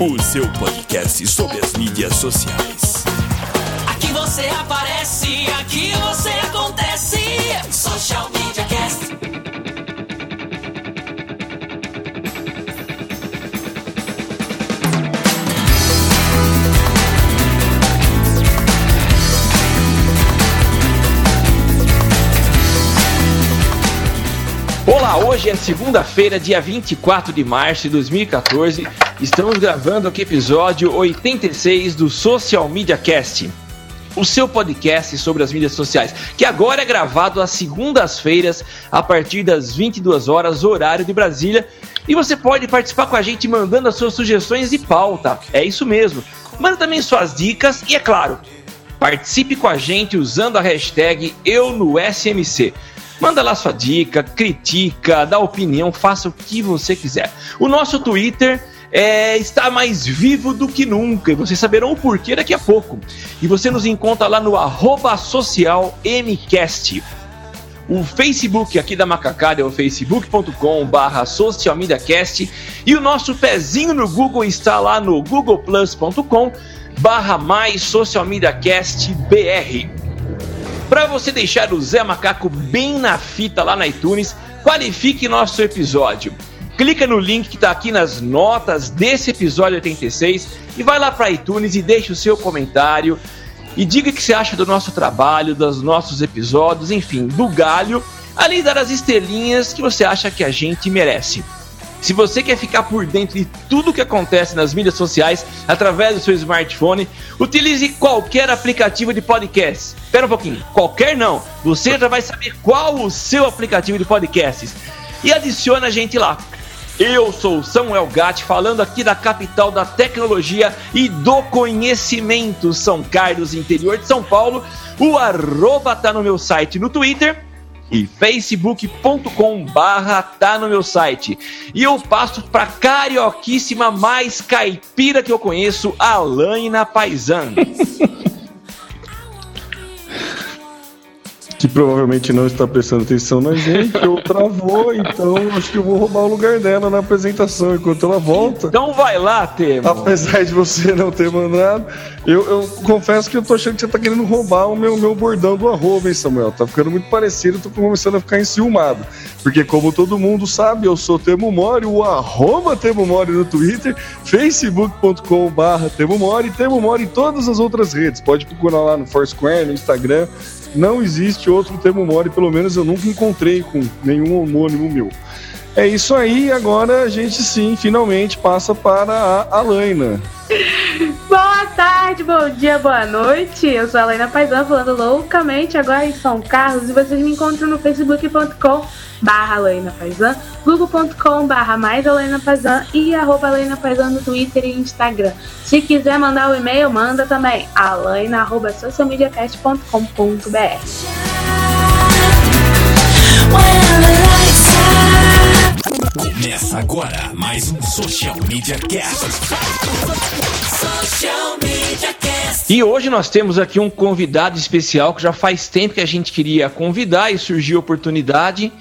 o seu podcast sobre as mídias sociais. Aqui você aparece, aqui você acontece. Social Media Cast. Olá, hoje é segunda-feira, dia 24 de março de 2014. Estamos gravando aqui episódio 86 do Social Media Cast, o seu podcast sobre as mídias sociais, que agora é gravado às segundas-feiras, a partir das 22 horas, horário de Brasília. E você pode participar com a gente mandando as suas sugestões de pauta. É isso mesmo. Manda também suas dicas e, é claro, participe com a gente usando a hashtag EuNoSMC. Manda lá sua dica, critica, dá opinião, faça o que você quiser. O nosso Twitter é, está mais vivo do que nunca e vocês saberão o porquê daqui a pouco. E você nos encontra lá no arroba social MCast. O Facebook aqui da Macacada é o facebook.com barra socialmediacast e o nosso pezinho no Google está lá no googleplus.com barra mais socialmediacast BR. Para você deixar o Zé Macaco bem na fita lá na iTunes, qualifique nosso episódio. Clica no link que está aqui nas notas desse episódio 86 e vai lá para iTunes e deixe o seu comentário e diga o que você acha do nosso trabalho, dos nossos episódios, enfim, do galho, além de dar as estrelinhas que você acha que a gente merece. Se você quer ficar por dentro de tudo que acontece nas mídias sociais através do seu smartphone, utilize qualquer aplicativo de podcast. Espera um pouquinho, qualquer não. Você já vai saber qual o seu aplicativo de podcasts e adiciona a gente lá. Eu sou Samuel Gatti, falando aqui da capital da tecnologia e do conhecimento, São Carlos, interior de São Paulo. O arroba tá no meu site no Twitter e facebook.com barra tá no meu site. E eu passo pra carioquíssima mais caipira que eu conheço, Alaina Paisan. que provavelmente não está prestando atenção na gente, ou travou, então acho que eu vou roubar o lugar dela na apresentação enquanto ela volta. Então vai lá, Temo. Apesar de você não ter mandado, eu, eu confesso que eu tô achando que você tá querendo roubar o meu, meu bordão do arroba, hein, Samuel? Tá ficando muito parecido, tô começando a ficar enciumado. Porque como todo mundo sabe, eu sou Temo Mori, o arroba Temo Mori no Twitter, facebook.com barra Temo Mori, Temo Mori em todas as outras redes. Pode procurar lá no Foursquare, no Instagram, não existe outro Temo Mori, pelo menos eu nunca encontrei com nenhum homônimo meu. É isso aí, agora a gente sim, finalmente passa para a Alaina. Boa tarde, bom dia, boa noite. Eu sou a Alaina Paisan, falando loucamente agora em São Carlos e vocês me encontram no facebook.com barra Alaina Paisan, google.com barra mais Alaina Paisan e arroba Alaina Paisan no Twitter e Instagram. Se quiser mandar o um e-mail, manda também alaina arroba socialmediacast.com.br Começa agora mais um Social Media Cast. Social Media Cast. E hoje nós temos aqui um convidado especial que já faz tempo que a gente queria convidar e surgiu a oportunidade.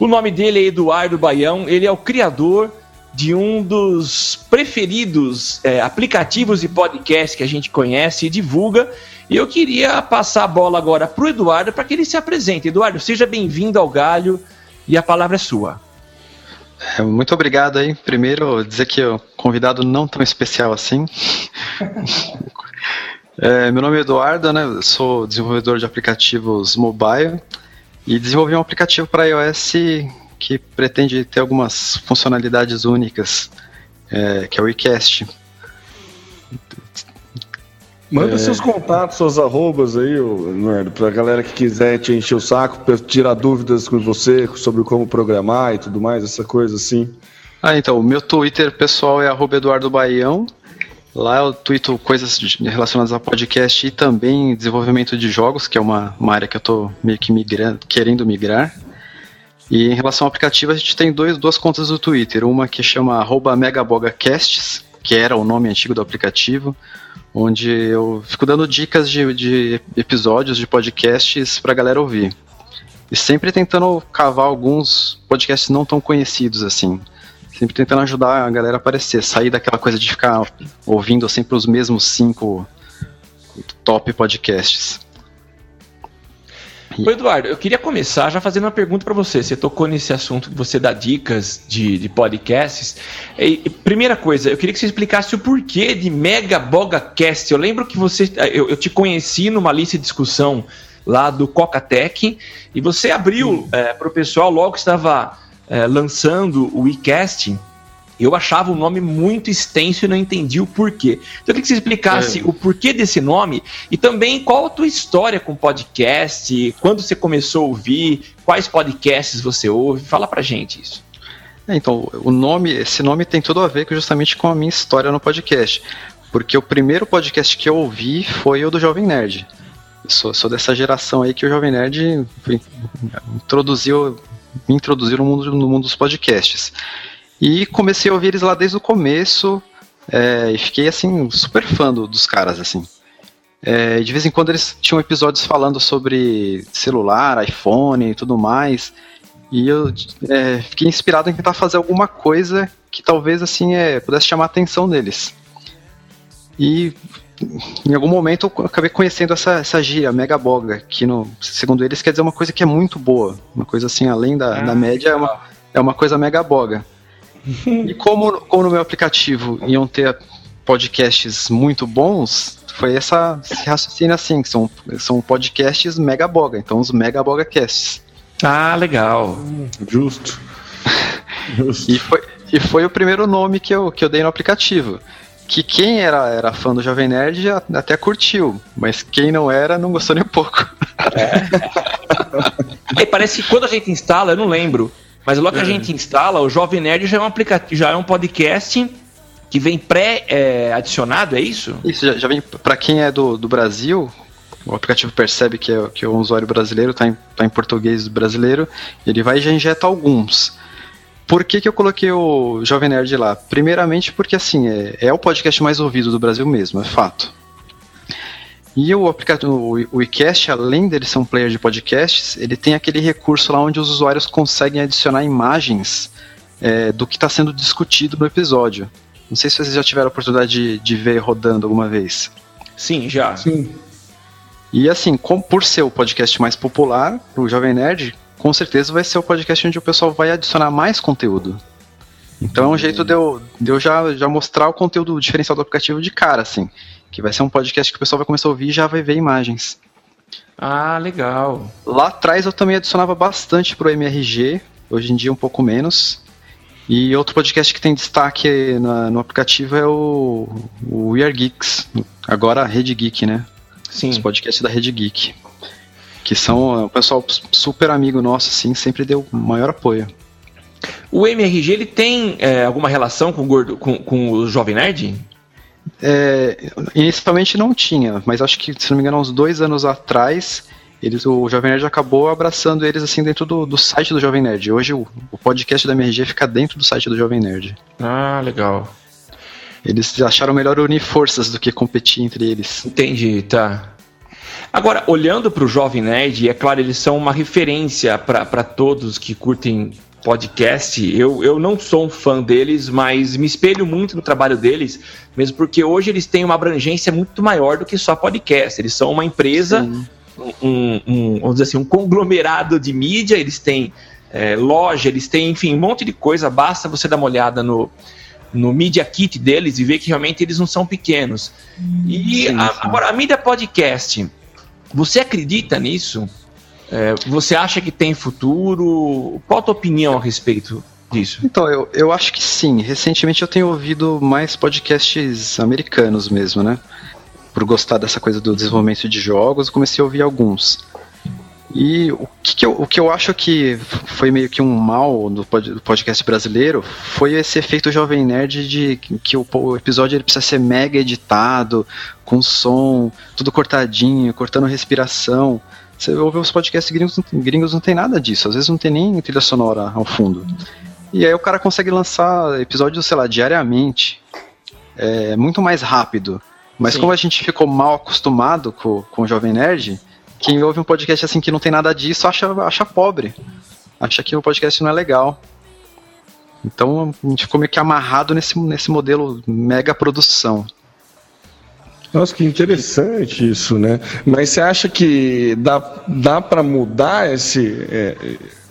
O nome dele é Eduardo Baião, ele é o criador de um dos preferidos é, aplicativos de podcast que a gente conhece e divulga. E eu queria passar a bola agora para o Eduardo para que ele se apresente. Eduardo, seja bem-vindo ao Galho e a palavra é sua. É, muito obrigado aí. Primeiro, dizer que o convidado não tão especial assim. é, meu nome é Eduardo, né? Sou desenvolvedor de aplicativos mobile e desenvolvi um aplicativo para iOS que pretende ter algumas funcionalidades únicas, é, que é o iCast. Manda é... seus contatos, suas arrobas aí, Eduardo, pra galera que quiser te encher o saco, pra tirar dúvidas com você sobre como programar e tudo mais, essa coisa assim. Ah, então, o meu Twitter pessoal é arroba Eduardo Baião Lá eu tuito coisas relacionadas a podcast e também desenvolvimento de jogos, que é uma, uma área que eu tô meio que migrando, querendo migrar. E em relação ao aplicativo, a gente tem dois, duas contas do Twitter. Uma que chama MegabogaCasts, que era o nome antigo do aplicativo, onde eu fico dando dicas de, de episódios de podcasts pra galera ouvir. E sempre tentando cavar alguns podcasts não tão conhecidos assim. Sempre tentando ajudar a galera a aparecer, sair daquela coisa de ficar ouvindo sempre os mesmos cinco top podcasts. Ô Eduardo, eu queria começar já fazendo uma pergunta para você. Você tocou nesse assunto que você dá dicas de, de podcasts. E, primeira coisa, eu queria que você explicasse o porquê de Mega Boga Cast. Eu lembro que você, eu, eu te conheci numa lista de discussão lá do Coca-Tech e você abriu é, para o pessoal logo que estava é, lançando o iCast. Eu achava o nome muito extenso e não entendi o porquê. Então eu queria que você explicasse É. o porquê desse nome e também qual a tua história com podcast, quando você começou a ouvir, quais podcasts você ouve. Fala pra gente isso. É, então, o nome, esse nome tem tudo a ver com- justamente com a minha história no podcast. Porque o primeiro podcast que eu ouvi foi o do Jovem Nerd. Sou, sou dessa geração aí que o Jovem Nerd introduziu, me introduziu no mundo, no mundo dos podcasts. E comecei a ouvir eles lá desde o começo é, e fiquei assim, super fã do- dos caras, assim. É, de vez em quando eles tinham episódios falando sobre celular, iPhone e tudo mais. E eu é, fiquei inspirado em tentar fazer alguma coisa que talvez assim é, pudesse chamar a atenção deles. E em algum momento eu acabei conhecendo essa, essa gíria, mega boga, que no, segundo eles quer dizer uma coisa que é muito boa. Uma coisa assim, além da, Ah, da média, é uma, é uma coisa mega boga. e como, como no meu aplicativo iam ter podcasts muito bons, foi essa, esse raciocínio assim, que são, são podcasts mega boga, então os mega boga casts. Ah, legal. Justo. Justo. E foi, e foi o primeiro nome que eu, que eu dei no aplicativo. Que quem era, era fã do Jovem Nerd já até curtiu, mas quem não era não gostou nem um pouco. Aí parece que quando a gente instala, eu não lembro, mas logo que a gente instala, o Jovem Nerd já é um aplicativo, já é um podcast que vem pré-adicionado, é isso? Isso já, já vem para quem é do, do Brasil, o aplicativo percebe que é, que é um usuário brasileiro, tá em, tá em português brasileiro, ele vai e já injeta alguns. Por que, que eu coloquei o Jovem Nerd lá? Primeiramente porque assim, é, é o podcast mais ouvido do Brasil mesmo, é fato. E o aplicativo, o, iCast, além dele ser um player de podcasts, ele tem aquele recurso lá onde os usuários conseguem adicionar imagens é, do que está sendo discutido no episódio. Não sei se vocês já tiveram a oportunidade de, de ver rodando alguma vez. Sim, já. Sim. E assim, com, por ser o podcast mais popular, o Jovem Nerd, com certeza vai ser o podcast onde o pessoal vai adicionar mais conteúdo. Então é um jeito de eu, de eu já, já mostrar o conteúdo diferencial do aplicativo de cara, assim. Que vai ser um podcast que o pessoal vai começar a ouvir e já vai ver imagens. Ah, legal. Lá atrás eu também adicionava bastante pro MRG, hoje em dia um pouco menos. E outro podcast que tem destaque na- no aplicativo é o, o We Are Geeks, agora a Rede Geek, né? Os Sim. podcasts da Rede Geek. Que são é, o pessoal super amigo nosso, assim, sempre deu maior apoio. O MRG ele tem é, alguma relação com o, gordo, com, com o Jovem Nerd? É, inicialmente não tinha, mas acho que, se não me engano, há uns dois anos atrás, eles, o Jovem Nerd acabou abraçando eles assim dentro do, do site do Jovem Nerd. Hoje o, o podcast da MRG fica dentro do site do Jovem Nerd. Ah, legal. Eles acharam melhor unir forças do que competir entre eles. Entendi, tá. Agora, olhando para o Jovem Nerd, é claro, eles são uma referência para todos que curtem podcast. Eu, eu não sou um fã deles, mas me espelho muito no trabalho deles, mesmo porque hoje eles têm uma abrangência muito maior do que só podcast. Eles são uma empresa, um, um- vamos dizer assim, um conglomerado de mídia, eles têm é, loja, eles têm, enfim, um monte de coisa. Basta você dar uma olhada no, no Media Kit deles e ver que realmente eles não são pequenos. E Sim, a- sim. agora, a mídia podcast, você acredita nisso? É, você acha que tem futuro? Qual a tua opinião a respeito disso? Então, eu, eu acho que sim. Recentemente eu tenho ouvido mais podcasts americanos mesmo, né? Por gostar dessa coisa do desenvolvimento de jogos, comecei a ouvir alguns. E o que, que eu, o que eu acho que foi meio que um mal do, pod, do podcast brasileiro foi esse efeito Jovem Nerd de que o, o, episódio ele precisa ser mega editado, com som, tudo cortadinho, cortando respiração. Você ouve os podcasts gringos, gringos não tem nada disso, às vezes não tem nem trilha sonora ao fundo. E aí o cara consegue lançar episódios, sei lá, diariamente. É muito mais rápido. Mas Sim. como a gente ficou mal acostumado com, com o Jovem Nerd, quem ouve um podcast assim que não tem nada disso acha, acha pobre. Acha que o podcast não é legal. Então a gente ficou meio que amarrado nesse, nesse modelo mega produção. Nossa, que interessante isso, né? Mas você acha que dá, dá para mudar esse, é,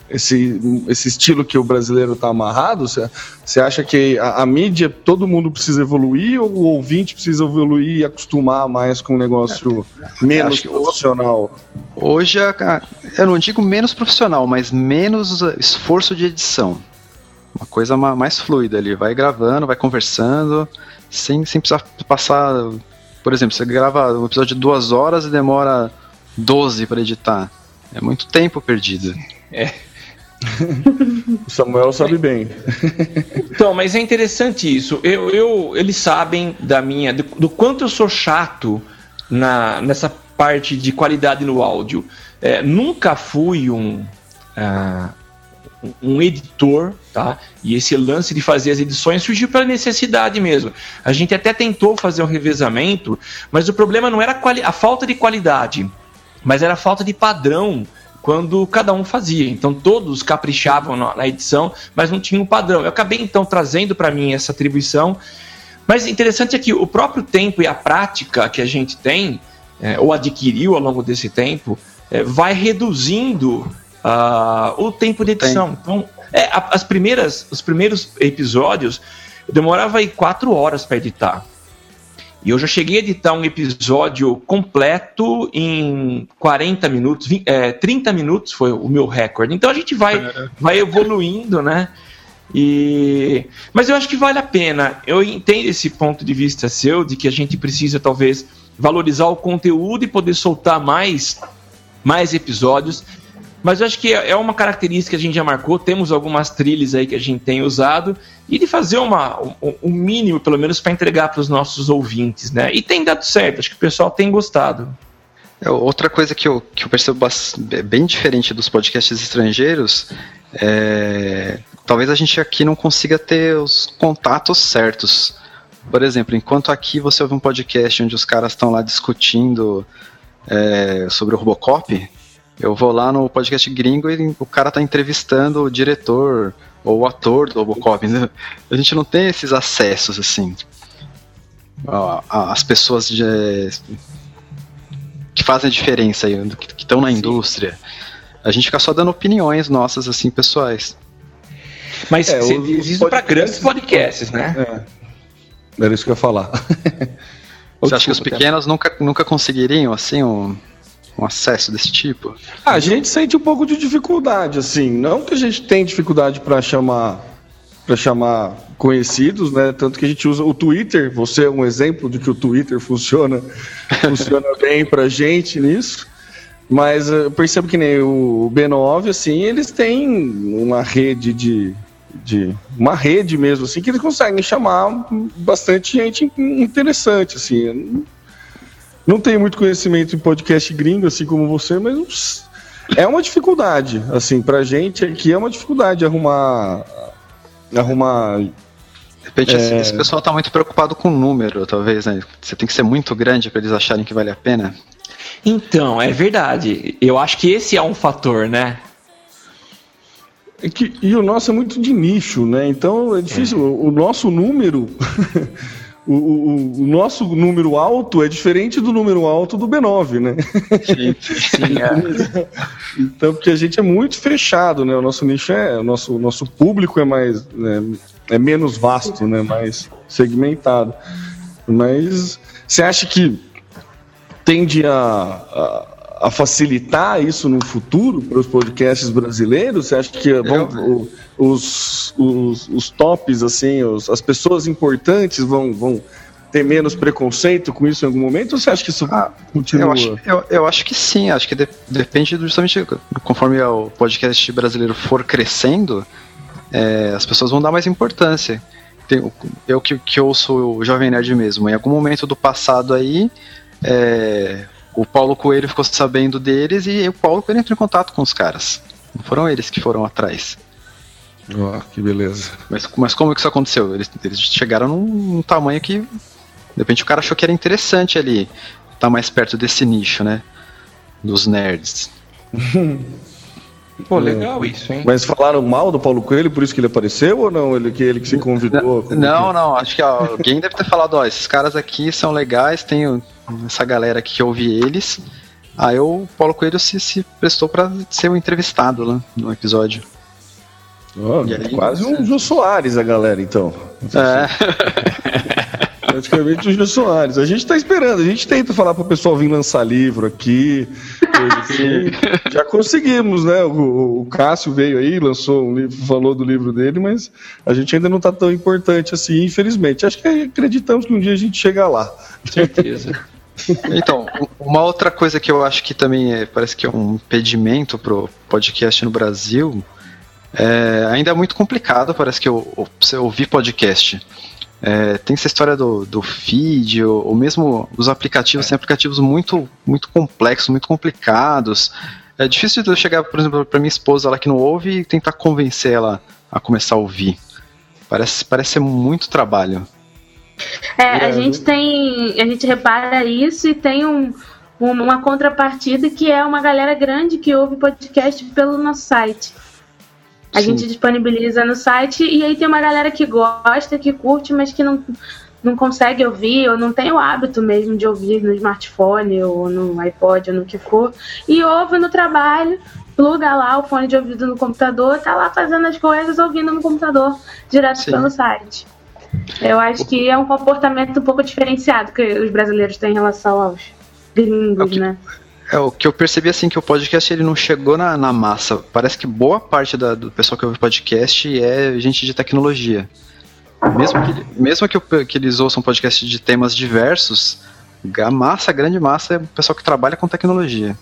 esse, esse estilo que o brasileiro está amarrado? Você acha que a, a, mídia, todo mundo precisa evoluir ou o ouvinte precisa evoluir e acostumar mais com um negócio menos profissional? Hoje, eu não digo menos profissional, mas menos esforço de edição. Uma coisa mais fluida ali, vai gravando, vai conversando, sem, sem precisar passar. Por exemplo, você grava um episódio de duas horas e demora 12 para editar. É muito tempo perdido. É. o Samuel sabe bem. então, mas é interessante isso. Eu, eu, eles sabem da minha, do, do quanto eu sou chato na, nessa parte de qualidade no áudio. É, nunca fui um, uh, um editor, tá? E esse lance de fazer as edições surgiu pela necessidade mesmo. A gente até tentou fazer um revezamento, mas o problema não era a, a falta de qualidade, mas era a falta de padrão quando cada um fazia. Então todos caprichavam na edição, mas não tinha um padrão. Eu acabei então trazendo para mim essa atribuição. Mas interessante é que o próprio tempo e a prática que a gente tem, é, ou adquiriu ao longo desse tempo, é, vai reduzindo uh, o tempo de edição. Tem. Então, é, as primeiras, os primeiros episódios demorava aí quatro horas para editar. E eu já cheguei a editar um episódio completo em 40 minutos, 20, é, 30 minutos foi o meu recorde. Então a gente vai, é. vai evoluindo, né? E... Mas eu acho que vale a pena. Eu entendo esse ponto de vista seu, de que a gente precisa talvez valorizar o conteúdo e poder soltar mais, mais episódios. Mas eu acho que é uma característica que a gente já marcou. Temos algumas trilhas aí que a gente tem usado e de fazer uma, um, um mínimo, pelo menos, para entregar para os nossos ouvintes, né? E tem dado certo. Acho que o pessoal tem gostado. É, outra coisa que eu, que eu percebo bem diferente dos podcasts estrangeiros é, talvez a gente aqui não consiga ter os contatos certos. Por exemplo, enquanto aqui você ouve um podcast onde os caras estão lá discutindo é, sobre o Robocop, eu vou lá no podcast gringo e o cara tá entrevistando o diretor ou o ator do Robocop. Né? A gente não tem esses acessos assim. As pessoas de, que fazem a diferença aí, que estão na indústria. A gente fica só dando opiniões nossas, assim, pessoais. Mas é, isso para grandes podcasts, né? É. Era isso que eu ia falar. Você acha que os pequenos nunca, nunca conseguiriam, assim, um, um acesso desse tipo? Ah, a gente sente um pouco de dificuldade, assim. Não que a gente tem dificuldade para chamar para chamar conhecidos, né? Tanto que a gente usa o Twitter. Você é um exemplo de que o Twitter funciona, funciona bem para gente nisso. Mas eu percebo que nem o B9, assim, eles têm uma rede de, de uma rede mesmo, assim, que eles conseguem chamar bastante gente interessante, assim. Não tenho muito conhecimento em podcast gringo, assim como você, mas é uma dificuldade, assim, pra gente aqui é uma dificuldade arrumar. arrumar. De repente, assim, é... esse pessoal tá muito preocupado com o número, talvez, né? Você tem que ser muito grande para eles acharem que vale a pena. Então, é verdade. Eu acho que esse é um fator, né? É que, e o nosso é muito de nicho, né? Então é difícil. É. O, o nosso número o, o, o, nosso número alto é diferente do número alto do B9, né? Sim, sim é. então, porque a gente é muito fechado, né? O nosso nicho é, o nosso, o nosso público é mais, né? é menos vasto, né? Mais segmentado. Mas você acha que tende a, a a facilitar isso no futuro para os podcasts brasileiros? Você acha que vão, os, os, os tops, assim, os, as pessoas importantes vão, vão, ter menos preconceito com isso em algum momento? Ou você acha que isso Ah, continua? Eu acho, eu, eu acho que sim, acho que de- depende justamente conforme o podcast brasileiro for crescendo, é, as pessoas vão dar mais importância. Tem eu que, que ouço o Jovem Nerd mesmo, em algum momento do passado aí, é, o Paulo Coelho ficou sabendo deles e o Paulo Coelho entrou em contato com os caras. Não foram eles que foram atrás. Ó, que beleza. Mas, mas como que isso aconteceu? Eles, eles chegaram num, num tamanho que, de repente, o cara achou que era interessante ali, estar mais perto desse nicho, né? Dos nerds. Pô, legal isso, hein? Mas falaram mal do Paulo Coelho, por isso que ele apareceu ou não? Ele que ele que se convidou? Como Não, que- não, acho que alguém deve ter falado, ó, esses caras aqui são legais, tem essa galera aqui que ouve eles. Aí o Paulo Coelho se, se prestou pra ser o entrevistado lá no episódio. E aí, quase um Jô Soares a galera, então. É, Praticamente o Jô Soares. A gente tá esperando, a gente tenta falar pro pessoal vir lançar livro aqui. assim. Já conseguimos, né? O, o Cássio veio aí, lançou um livro, falou do livro dele, mas a gente ainda não tá tão importante assim, infelizmente. Acho que acreditamos que um dia a gente chega lá. Certeza. Então, uma outra coisa que eu acho que também é, parece que é um impedimento pro podcast no Brasil, é, ainda é muito complicado, parece que o- o- você ouvir podcast. É, tem essa história do, do feed, ou, ou mesmo os aplicativos, tem aplicativos muito, muito complexos, muito complicados. É difícil de eu chegar, por exemplo, para minha esposa, ela que não ouve, e tentar convencer ela a começar a ouvir. Parece, parece ser muito trabalho. É, a É, gente tem. A gente repara isso e tem um, um- uma contrapartida que é uma galera grande que ouve podcast pelo nosso site. A Sim. gente disponibiliza no site e aí tem uma galera que gosta, que curte, mas que não, não consegue ouvir ou não tem o hábito mesmo de ouvir no smartphone ou no iPod ou no que for. E ouve no trabalho, pluga lá o fone de ouvido no computador, tá lá fazendo as coisas, ouvindo no computador, direto Sim. pelo site. Eu acho que é um comportamento um pouco diferenciado que os brasileiros têm em relação aos gringos, Ok. né? É, o que eu percebi assim que o podcast ele não chegou na, na massa. Parece que boa parte da- do pessoal que ouve podcast é gente de tecnologia. Mesmo que, mesmo que, que eles ouçam podcast de temas diversos, a massa, a grande massa é o pessoal que trabalha com tecnologia.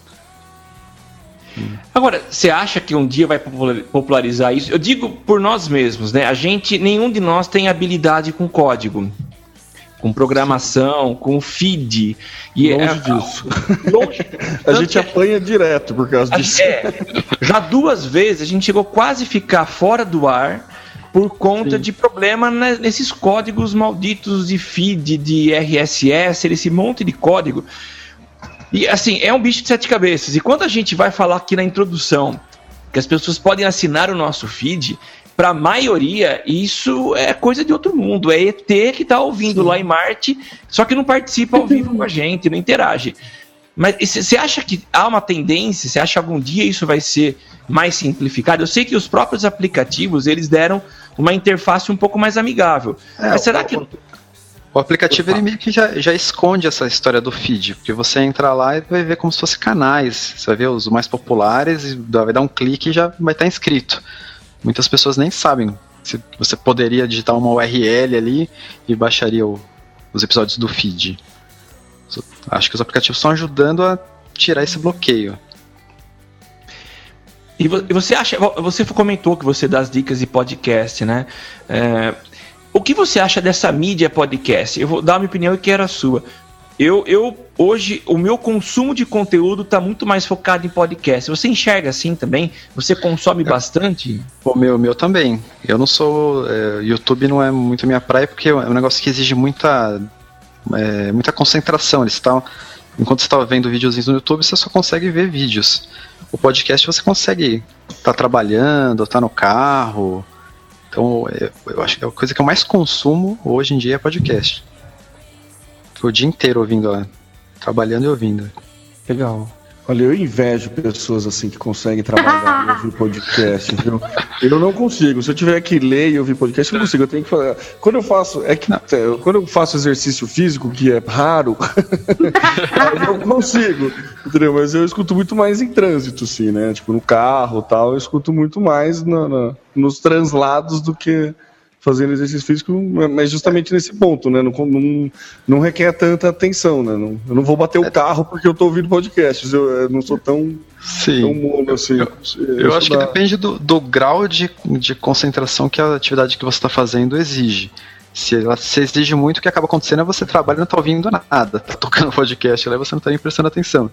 Agora, você acha que um dia vai popular- popularizar isso? Eu digo por nós mesmos, né? A gente, nenhum de nós tem habilidade com código, com programação, com feed. E Longe é, disso. longe. A gente que- apanha direto por causa disso. é, já duas vezes a gente chegou quase a ficar fora do ar por conta de problema ne- nesses códigos malditos de feed, de RSS, esse monte de código. E assim, é um bicho de sete cabeças. E quando a gente vai falar aqui na introdução que as pessoas podem assinar o nosso feed, para a maioria, isso é coisa de outro mundo. É ET que está ouvindo lá em Marte, só que não participa ao vivo com a gente, não interage. Mas você acha que há uma tendência? Você acha que algum dia isso vai ser mais simplificado? Eu sei que os próprios aplicativos eles deram uma interface um pouco mais amigável. É, Mas será o- que O aplicativo ele meio que já, já esconde essa história do feed, porque você entra lá e vai ver como se fosse canais. Você vai ver os mais populares, e vai dar um clique e já vai estar inscrito. Muitas pessoas nem sabem. se Você poderia digitar uma URL ali e baixaria o- os episódios do feed. Acho que os aplicativos estão ajudando a tirar esse bloqueio. E vo- você acha, você comentou que você dá as dicas de podcast, né? É, o que você acha dessa mídia podcast? Eu vou dar a minha opinião e quero a sua. Eu, eu hoje, o meu consumo de conteúdo está muito mais focado em podcast. Você enxerga assim também? Você consome bastante? O meu, meu também. Eu não sou. é, YouTube não é muito minha praia porque é um negócio que exige muita. é, muita concentração. Eles estão. Enquanto você está vendo videozinhos no YouTube, você só consegue ver vídeos. O podcast você consegue estar trabalhando, estar no carro. Então, é, eu acho que a coisa que eu mais consumo hoje em dia é podcast. Fico o dia inteiro ouvindo, ó, trabalhando e ouvindo. Legal. Olha, eu invejo pessoas assim que conseguem trabalhar e ouvir podcast, viu? Eu não consigo. Se eu tiver que ler e ouvir podcast, eu não consigo. Eu tenho que fazer. Quando eu faço. É que é, quando eu faço exercício físico, que é raro, eu não consigo. Entendeu? Mas eu escuto muito mais em trânsito, assim, né? Tipo, no carro tal, eu escuto muito mais na- na- nos translados do que fazendo exercício físico, mas justamente nesse ponto, né? Não, não, não requer tanta atenção, né? Não, eu não vou bater o carro porque eu tô ouvindo podcasts, eu, eu não sou tão, Sim. tão mono assim. Eu, eu acho que depende do, do grau de, de concentração que a atividade que você está fazendo exige. Se ela se exige muito, o que acaba acontecendo é você trabalha e não tá ouvindo nada. Tá tocando podcast lá e você não tá nem prestando atenção.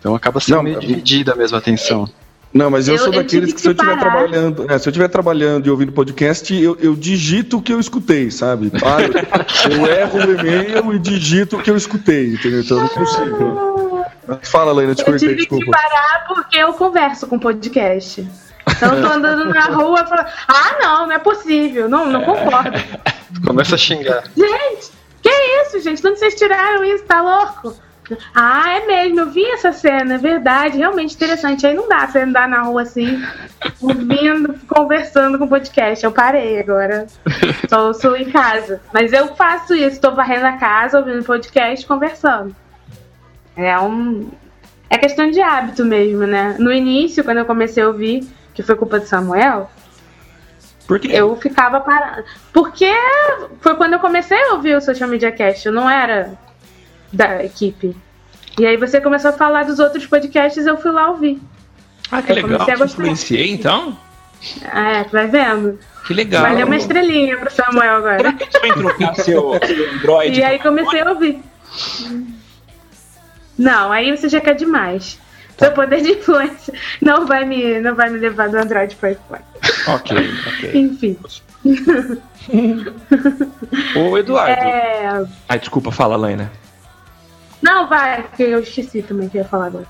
Então acaba sendo Não, meio mas- dividida a mesma atenção. Não, mas eu, Eu- sou eu daqueles tive que se eu que estiver trabalhando, é, se eu estiver trabalhando e ouvindo podcast, eu, eu digito o que eu escutei, sabe? Paro, eu erro o e-mail e digito o que eu escutei, entendeu? Então eu não consigo. Fala, Leila, te Eu cortei, tive que desculpa. parar porque eu converso com podcast. Então eu tô andando na rua e falo, ah não, não é possível, não, não concordo. Começa a xingar. Gente, que isso, gente? De onde vocês tiraram isso? Tá louco? Ah, é mesmo, eu vi essa cena, é verdade, realmente interessante. Aí não dá você andar na rua assim, ouvindo, conversando com podcast. Eu parei agora. Só sou em casa. Mas eu faço isso, tô varrendo a casa, ouvindo podcast, conversando. É um. É questão de hábito mesmo, né? No início, quando eu comecei a ouvir, que foi culpa de Samuel, eu ficava parada. Porque foi quando eu comecei a ouvir o Social Media Cast, eu não era da equipe. E aí você começou a falar dos outros podcasts, eu fui lá ouvir. Ah, que eu legal. a gostar. influenciei, então? É, tu vai vendo? Que legal. Valeu uma estrelinha pro Samuel agora. Você vai trocar seu, seu Android? E aí comecei a ouvir. Não, aí você já quer demais. Seu poder de influência não vai me, não vai me levar do Android pro iPhone. Ok, ok. Enfim. Ô, Eduardo. É... Ai, desculpa, fala, Laina. Não, vai, que eu esqueci também que eu ia falar agora.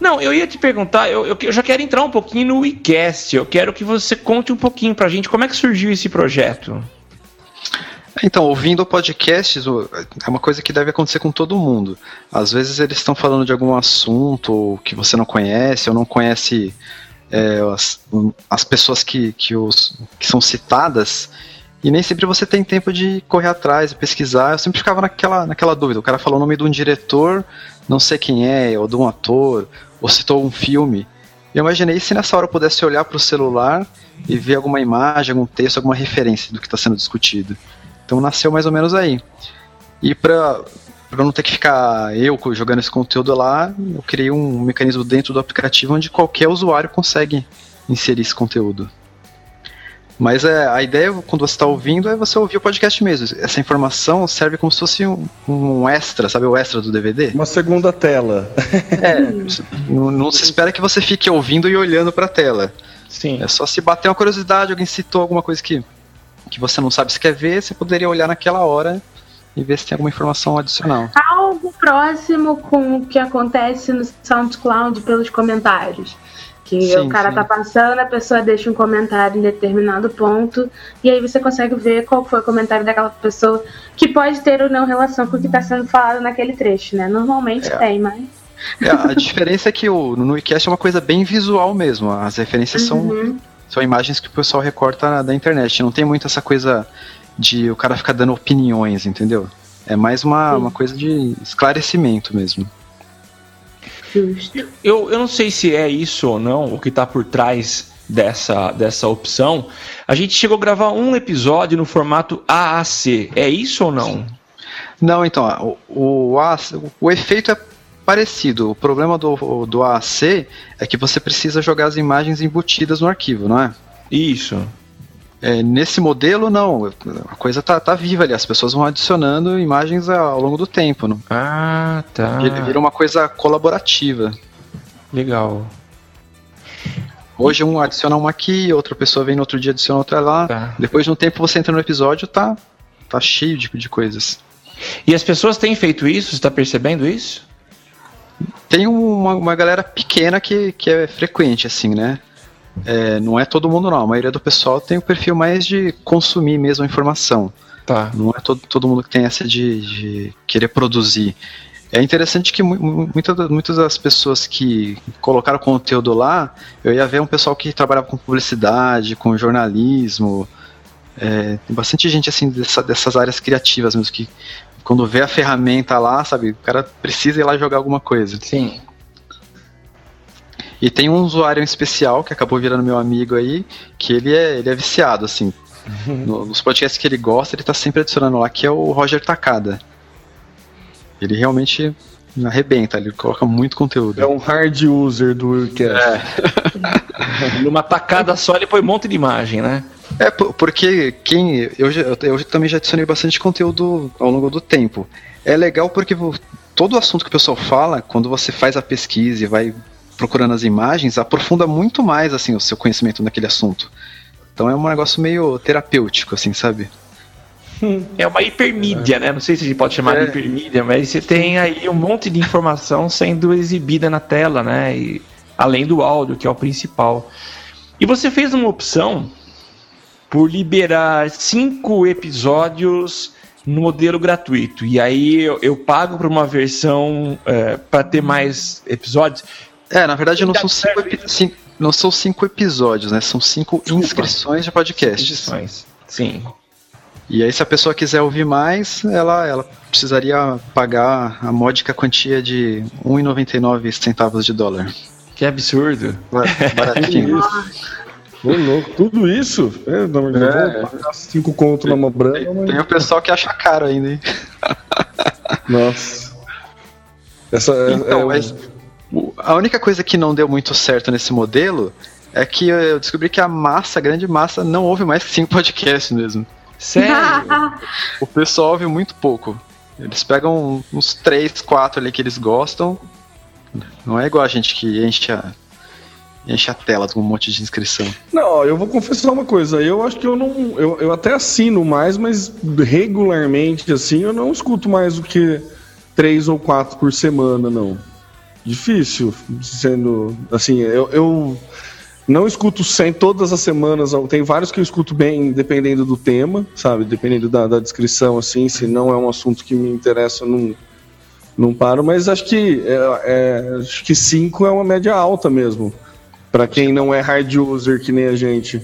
Não, eu ia te perguntar, eu, eu, eu já quero entrar um pouquinho no WeCast. Eu quero que você conte um pouquinho pra gente como é que surgiu esse projeto. Então, ouvindo podcasts é uma coisa que deve acontecer com todo mundo. Às vezes eles estão falando de algum assunto que você não conhece ou não conhece é, as, as pessoas que, que, os, que são citadas e nem sempre você tem tempo de correr atrás pesquisar. Eu sempre ficava naquela, naquela dúvida. O cara falou o nome de um diretor, não sei quem é, ou de um ator, ou citou um filme. Eu imaginei se nessa hora eu pudesse olhar para o celular e ver alguma imagem, algum texto, alguma referência do que está sendo discutido. Então nasceu mais ou menos aí. E para não ter que ficar eu jogando esse conteúdo lá, eu criei um mecanismo dentro do aplicativo onde qualquer usuário consegue inserir esse conteúdo. Mas é, a ideia, quando você está ouvindo, é você ouvir o podcast mesmo. Essa informação serve como se fosse um, um extra, sabe o extra do DVD? Uma segunda tela. É, não, não se espera que você fique ouvindo e olhando para a tela. Sim. É só se bater uma curiosidade, alguém citou alguma coisa que, que você não sabe se quer ver, você poderia olhar naquela hora e ver se tem alguma informação adicional. Algo próximo com o que acontece no SoundCloud pelos comentários. Que Sim, o cara sim. tá passando, a pessoa deixa um comentário em determinado ponto, e aí você consegue ver qual foi o comentário daquela pessoa, que pode ter ou não relação com o que tá sendo falado naquele trecho, né? Normalmente É. tem, mas. É, a diferença é que o, no WeCast é uma coisa bem visual mesmo. As referências são, Uhum. são imagens que o pessoal recorta da internet. Não tem muito essa coisa de o cara ficar dando opiniões, entendeu? É mais uma, Sim. uma coisa de esclarecimento mesmo. Justo. Eu, eu não sei se é isso ou não, o que tá por trás dessa, dessa opção. A gente chegou a gravar um episódio no formato AAC. É isso ou não? Não, então, o, o, AAC o efeito é parecido. O problema do, do AAC é que você precisa jogar as imagens embutidas no arquivo, não é? Isso. É, nesse modelo, não. A coisa tá, tá viva ali. As pessoas vão adicionando imagens ao longo do tempo. Não? Ah, tá. Vira vira uma coisa colaborativa. Legal. Hoje um adiciona uma aqui, outra pessoa vem no outro dia adiciona outra lá. Tá. Depois de um tempo você entra no episódio, tá, tá cheio de, de coisas. E as pessoas têm feito isso? Você tá percebendo isso? Tem uma, uma galera pequena que, que é frequente, assim, né? É, não é todo mundo não. A maioria do pessoal tem o perfil mais de consumir mesmo a informação. Tá. Não é todo, todo mundo que tem essa de, de querer produzir. É interessante que mu- mu- muitas das- muitas das pessoas que colocaram conteúdo lá, eu ia ver um pessoal que trabalhava com publicidade, com jornalismo. É, tem bastante gente assim dessa- dessas áreas criativas mesmo que quando vê a ferramenta lá, sabe, o cara precisa ir lá jogar alguma coisa. Sim. E tem um usuário em especial que acabou virando meu amigo aí, que ele é, ele é viciado, assim. no- nos podcasts que ele gosta, ele tá sempre adicionando lá, que é o Roger Takada. Ele realmente arrebenta, ele coloca muito conteúdo. É um hard user do Urcast. Numa tacada só ele põe um monte de imagem, né? É, po- porque quem. Eu, já- eu também já adicionei bastante conteúdo ao longo do tempo. É legal porque todo assunto que o pessoal fala, quando você faz a pesquisa e vai procurando as imagens, aprofunda muito mais assim o seu conhecimento naquele assunto. Então é um negócio meio terapêutico, assim, sabe? É uma hipermídia, né? Não sei se a gente pode chamar É. de hipermídia, mas você tem aí um monte de informação sendo exibida na tela, né? E, além do áudio, que é o principal. E você fez uma opção por liberar cinco episódios no modelo gratuito. E aí eu, eu pago para uma versão para ter mais episódios. É, na verdade não são cinco, certo epi- cin- não são cinco episódios, né? São cinco Desculpa. inscrições de podcasts. Edições. Sim. E aí, se a pessoa quiser ouvir mais, ela, ela precisaria pagar a módica quantia de 1,99 centavos de dólar. Que absurdo. Baratinho. Ô, louco, tudo isso? É, na verdade, É. vou pagar cinco conto na Mobrana, mas... Tem o pessoal que acha caro ainda, hein? Nossa. Essa é, Então, é, mas o- a única coisa que não deu muito certo nesse modelo é que eu descobri que a massa, a grande massa, não ouve mais que cinco podcasts mesmo. Sério? O pessoal ouve muito pouco. Eles pegam uns três, quatro ali que eles gostam. Não é igual a gente que enche a, enche a tela com um monte de inscrição. Não, eu vou confessar uma coisa. Eu acho que eu não. Eu, eu até assino mais, mas regularmente, assim, eu não escuto mais do que três ou quatro por semana, não. Difícil, sendo. Assim, eu, eu não escuto sem todas as semanas. Tem vários que eu escuto bem, dependendo do tema, sabe? Dependendo da, da descrição, assim. Se não é um assunto que me interessa, não, não paro. Mas acho que, é, é, acho que cinco é uma média alta mesmo. Pra quem não é hard user que nem a gente.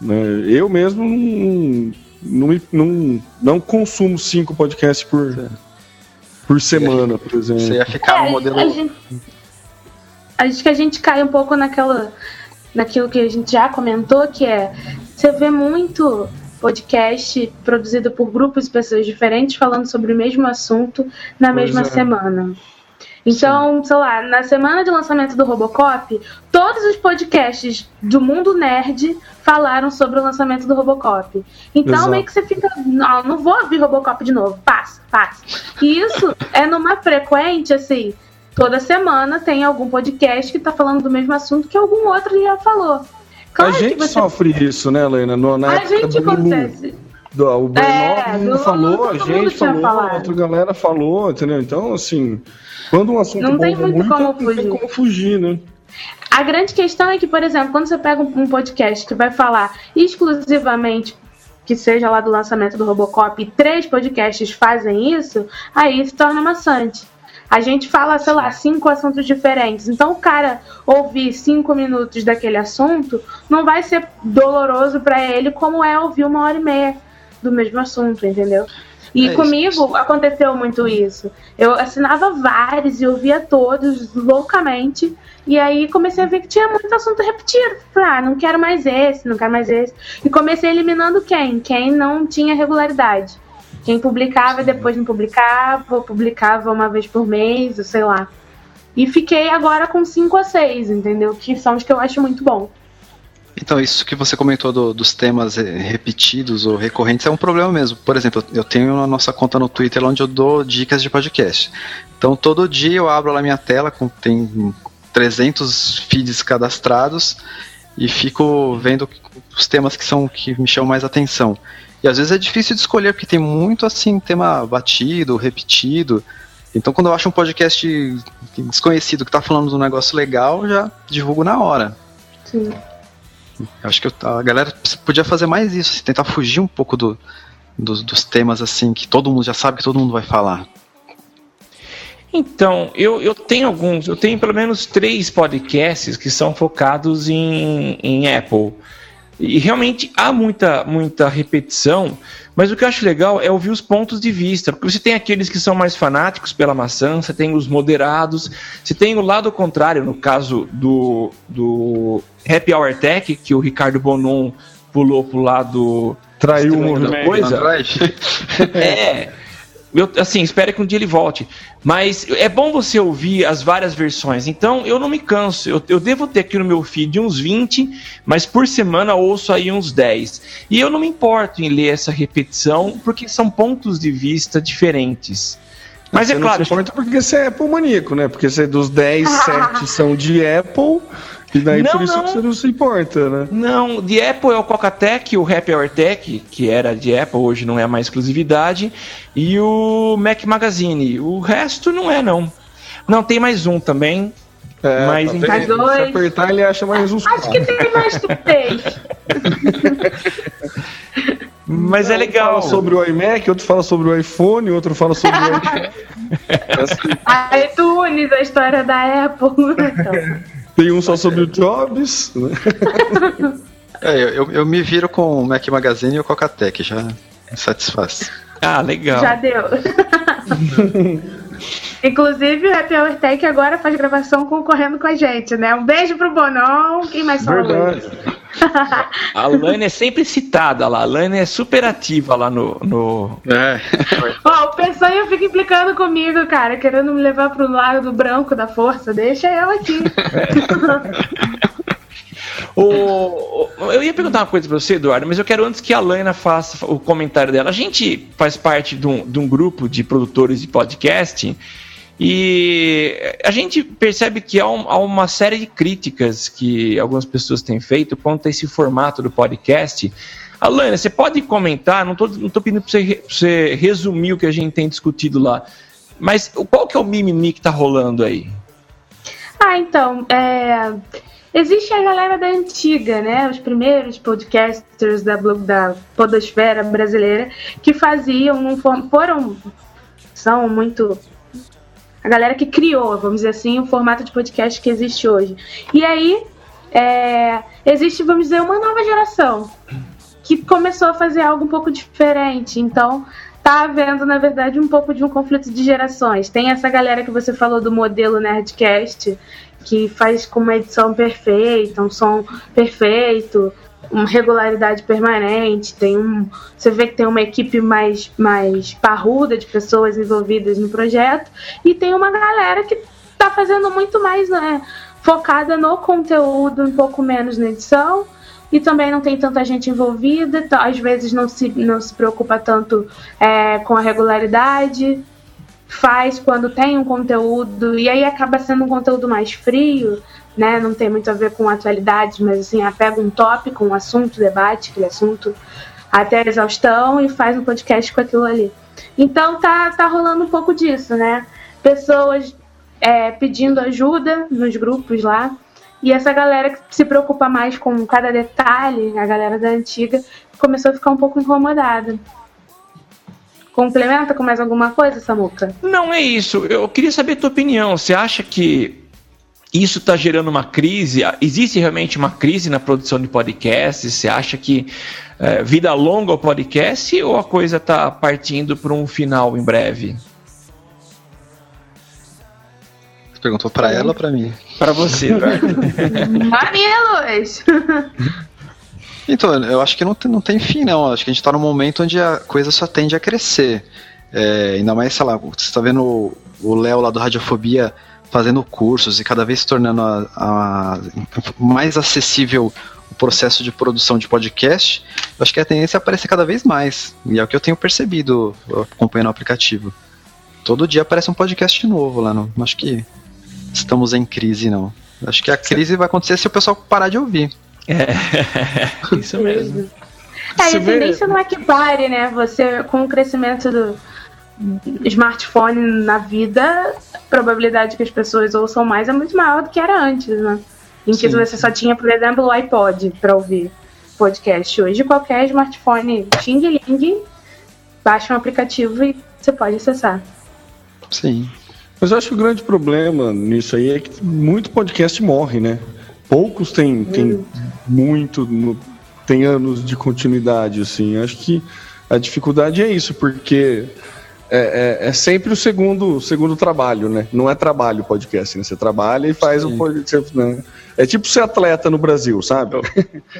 Né? Eu mesmo não, não, não, não consumo cinco podcasts por, por semana, por Você exemplo. ia ficar no É, modelo. a gente- Acho que a gente cai um pouco naquela, naquilo que a gente já comentou, que é você vê muito podcast produzido por grupos de pessoas diferentes falando sobre o mesmo assunto na Pois mesma é. semana. Então, sei lá, na semana de lançamento do Robocop, todos os podcasts do mundo nerd falaram sobre o lançamento do Robocop. Então, Exato. meio que você fica, não, não vou ouvir Robocop de novo, passa, passa. E isso é numa frequente, assim, toda semana tem algum podcast que tá falando do mesmo assunto que algum outro já falou. Claro a gente você- sofre isso, né, Helena? No, na A gente Lulu. Do, o Bernardo É, falou, a gente falou, falado. outra galera falou, entendeu? Então, assim, quando um assunto Não tem bomba muito como não tem fugir. como fugir, né? A grande questão é que, por exemplo, quando você pega um podcast que vai falar exclusivamente que seja lá do lançamento do Robocop e três podcasts fazem isso, aí se torna maçante. A gente fala, sei lá, cinco assuntos diferentes. Então, o cara ouvir cinco minutos daquele assunto não vai ser doloroso pra ele como é ouvir uma hora e meia do mesmo assunto, entendeu? E É comigo aconteceu muito isso. Eu assinava vários e ouvia todos loucamente. E aí comecei a ver que tinha muito assunto repetido. Falei, ah, não quero mais esse, não quero mais esse. E comecei eliminando quem? Quem não tinha regularidade. Quem publicava e depois não publicava, publicava uma vez por mês, ou sei lá. E fiquei agora com cinco a seis, entendeu? Que são os que eu acho muito bom. Então, isso que você comentou do- dos temas eh, repetidos ou recorrentes é um problema mesmo. Por exemplo, eu tenho a nossa conta no Twitter onde eu dou dicas de podcast. Então, todo dia eu abro lá minha tela, com, tem 300 feeds cadastrados e fico vendo os temas que são que me chamam mais atenção. E às vezes é difícil de escolher porque tem muito assim tema batido, repetido. Então, quando eu acho um podcast desconhecido que está falando de um negócio legal, já divulgo na hora. Sim. Acho que a galera podia fazer mais isso, assim, tentar fugir um pouco do, dos, dos temas assim que todo mundo já sabe que todo mundo vai falar. Então, eu, eu tenho alguns, eu tenho pelo menos três podcasts que são focados em, em Apple. E realmente há muita, muita repetição, mas o que eu acho legal é ouvir os pontos de vista, porque você tem aqueles que são mais fanáticos pela maçã, você tem os moderados, você tem o lado contrário, no caso do, do Happy Hour Tech, que o Ricardo Bonon pulou pro lado Traiu o movimento. coisa. É. Eu, assim, espero que um dia ele volte. Mas é bom você ouvir as várias versões. Então, eu não me canso. Eu, eu devo ter aqui no meu feed uns 20, mas por semana ouço aí uns 10. E eu não me importo em ler essa repetição, porque são pontos de vista diferentes. Mas Você é não claro, se importa porque você é Apple maníaco, né? Porque você, dos 10, 7 são de Apple, e daí Não, por isso não. que você não se importa, né? Não, de Apple é o Coca-Tech, o Happy Hour Tech, que era de Apple, hoje não é mais exclusividade, e o Mac Magazine. O resto não é, não. Não, tem mais um também. É, Mas tá? Mais dois. Se apertar, ele acha mais uns Acho que tem mais que três. Mas é Um legal. fala sobre o iMac, outro fala sobre o iPhone, outro fala sobre o iTunes, a história da Apple. Então, Tem um só sobre o Jobs. né? É, eu, eu, me viro com o Mac Magazine e o Coca-Tech, já me satisfaz. Ah, legal. já deu. Inclusive, o Happy Hour Tech agora faz gravação concorrendo com a gente, né? Um beijo pro Bonon. Quem mais fala? Verdade. A Lane é sempre citada lá. A Lane é super ativa lá no. no... É. Ó, o Peçanha fica implicando comigo, cara, querendo me levar pro lado do branco da força. Deixa eu aqui. O- eu ia perguntar uma coisa pra você, Eduardo, mas eu quero antes que a Lana faça o comentário dela. A gente faz parte de um, de um grupo de produtores de podcast e a gente percebe que há, um- há uma série de críticas que algumas pessoas têm feito quanto a esse formato do podcast. Alana, você pode comentar? Não estou não tô pedindo para você, você resumir o que a gente tem discutido lá, mas qual que é o mimimi que tá rolando aí? Ah, então, é, existe a galera da antiga, né? Os primeiros podcasters da, da podosfera brasileira que faziam, foram, são muito... A galera que criou, vamos dizer assim, o formato de podcast que existe hoje. E aí, é, existe, vamos dizer, uma nova geração que começou a fazer algo um pouco diferente. Então, tá havendo, na verdade, um pouco de um conflito de gerações. Tem essa galera que você falou do modelo Nerdcast, que faz com uma edição perfeita, um som perfeito, uma regularidade permanente. Tem um, você vê que tem uma equipe mais, mais parruda de pessoas envolvidas no projeto. E tem uma galera que tá fazendo muito mais né, focada no conteúdo, um pouco menos na edição e também não tem tanta gente envolvida, então, às vezes não se, não se preocupa tanto é, com a regularidade, faz quando tem um conteúdo, e aí acaba sendo um conteúdo mais frio, né? Não tem muito a ver com atualidades, mas assim, pega um tópico, um assunto, debate, aquele assunto até a exaustão e faz um podcast com aquilo ali. Então tá, tá rolando um pouco disso, né? Pessoas é, pedindo ajuda nos grupos lá. E essa galera que se preocupa mais com cada detalhe, a galera da antiga, começou a ficar um pouco incomodada. Complementa com mais alguma coisa, Samuca? Não é isso. Eu queria saber a tua opinião. Você acha que isso está gerando uma crise? Existe realmente uma crise na produção de podcasts? Você acha que é, vida longa ao podcast ou a coisa está partindo para um final em breve? Você perguntou pra ela ou pra mim? Para você, Eduardo. Então, eu acho que não tem, não tem fim, não. Acho que a gente tá num momento onde a coisa só tende a crescer. É, ainda mais, sei lá, você tá vendo o- Léo lá do Radiofobia fazendo cursos e cada vez se tornando a- a- mais acessível o processo de produção de podcast. Eu acho que a tendência é aparecer cada vez mais. E é o que eu tenho percebido acompanhando o aplicativo. Todo dia aparece um podcast novo lá. Não, não acho que estamos em crise, não. Acho que a crise vai acontecer se o pessoal parar de ouvir. É, isso mesmo. É, e Você a vê- tendência não é que pare, né? Você, com o crescimento do smartphone na vida, a probabilidade que as pessoas ouçam mais é muito maior do que era antes, né? Em que Sim. você só tinha, por exemplo, o iPod para ouvir podcast. Hoje, qualquer smartphone Xing Ling baixa um aplicativo e você pode acessar. Sim. Mas eu acho que o grande problema nisso aí é que muito podcast morre, né? Poucos têm, têm muito, no- tem anos de continuidade, assim. Acho que a dificuldade é isso, porque é, é, é sempre o segundo, segundo trabalho, né? Não é trabalho o podcast, né? Você trabalha e faz o podcast. Né? É tipo ser atleta no Brasil, sabe?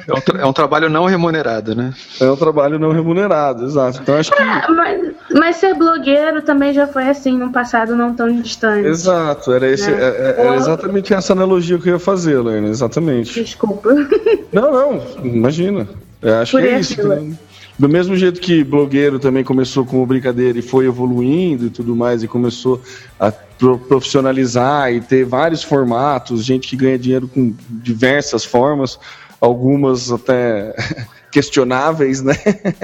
É um, tra- é um trabalho não remunerado, né? É um trabalho não remunerado, exato. Então acho que. Mas, mas ser blogueiro também já foi assim num passado não tão distante. Exato, era, esse, Né? é- é- era exatamente essa analogia que eu ia fazer, Helena, exatamente. Desculpa. Não, não, imagina. Eu acho Por que é isso. Fila. né? Do mesmo jeito que blogueiro também começou como brincadeira e foi evoluindo e tudo mais, e começou a pro- profissionalizar e ter vários formatos, gente que ganha dinheiro com diversas formas, algumas até questionáveis, né?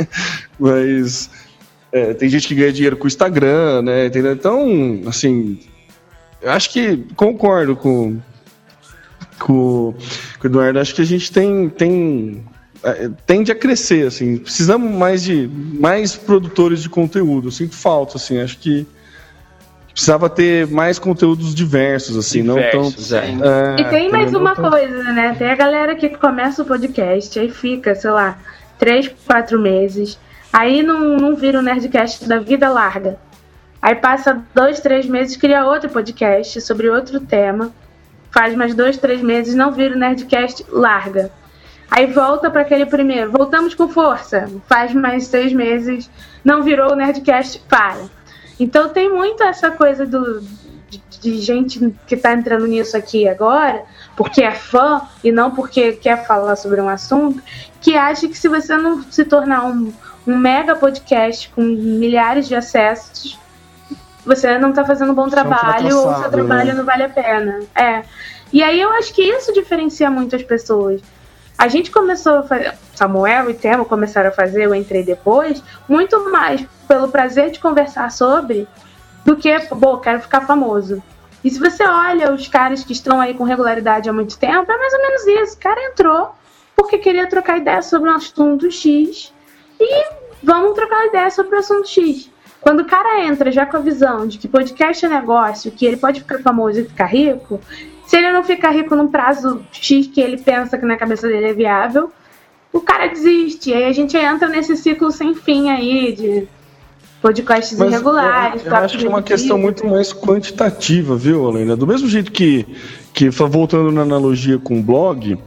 Mas é, tem gente que ganha dinheiro com o Instagram, né? Entendeu? Então, assim, eu acho que concordo com, com, com o Eduardo. Acho que a gente tem, tem tende a crescer, assim. Precisamos mais de mais produtores de conteúdo. Eu sinto falta, assim. Acho que precisava ter mais conteúdos diversos, assim, Diversos, não é. tão. É, E tem mais uma tão- coisa, né? Tem a galera que começa o podcast, aí fica, sei lá, três, quatro meses. Aí não, não vira o Nerdcast da vida larga. Aí passa dois, três meses, cria outro podcast sobre outro tema. Faz mais dois, três meses, não vira o Nerdcast larga. Aí volta para aquele primeiro. Voltamos com força. Faz mais seis meses, não virou o Nerdcast, para. Então tem muito essa coisa do, de, de gente que tá entrando nisso aqui agora, porque é fã e não porque quer falar sobre um assunto, que acha que se você não se tornar um, um mega podcast com milhares de acessos, você não tá fazendo um bom um trabalho ou seu trabalho né? não vale a pena. É. E aí eu acho que isso diferencia muito as pessoas. A gente começou a fazer, Samuel e Temo começaram a fazer, eu entrei depois, muito mais pelo prazer de conversar sobre do que, pô, quero ficar famoso. E se você olha os caras que estão aí com regularidade há muito tempo, é mais ou menos isso. O cara entrou porque queria trocar ideia sobre um assunto X e vamos trocar ideia sobre o assunto X. Quando o cara entra já com a visão de que podcast é negócio, que ele pode ficar famoso e ficar rico, se ele não ficar rico num prazo X que ele pensa que na cabeça dele é viável, o cara desiste. E aí a gente entra nesse ciclo sem fim aí de podcasts Mas irregulares. Eu, eu acho que é uma questão muito mais quantitativa, viu, Helena? Do mesmo jeito que, que voltando na analogia com o blog,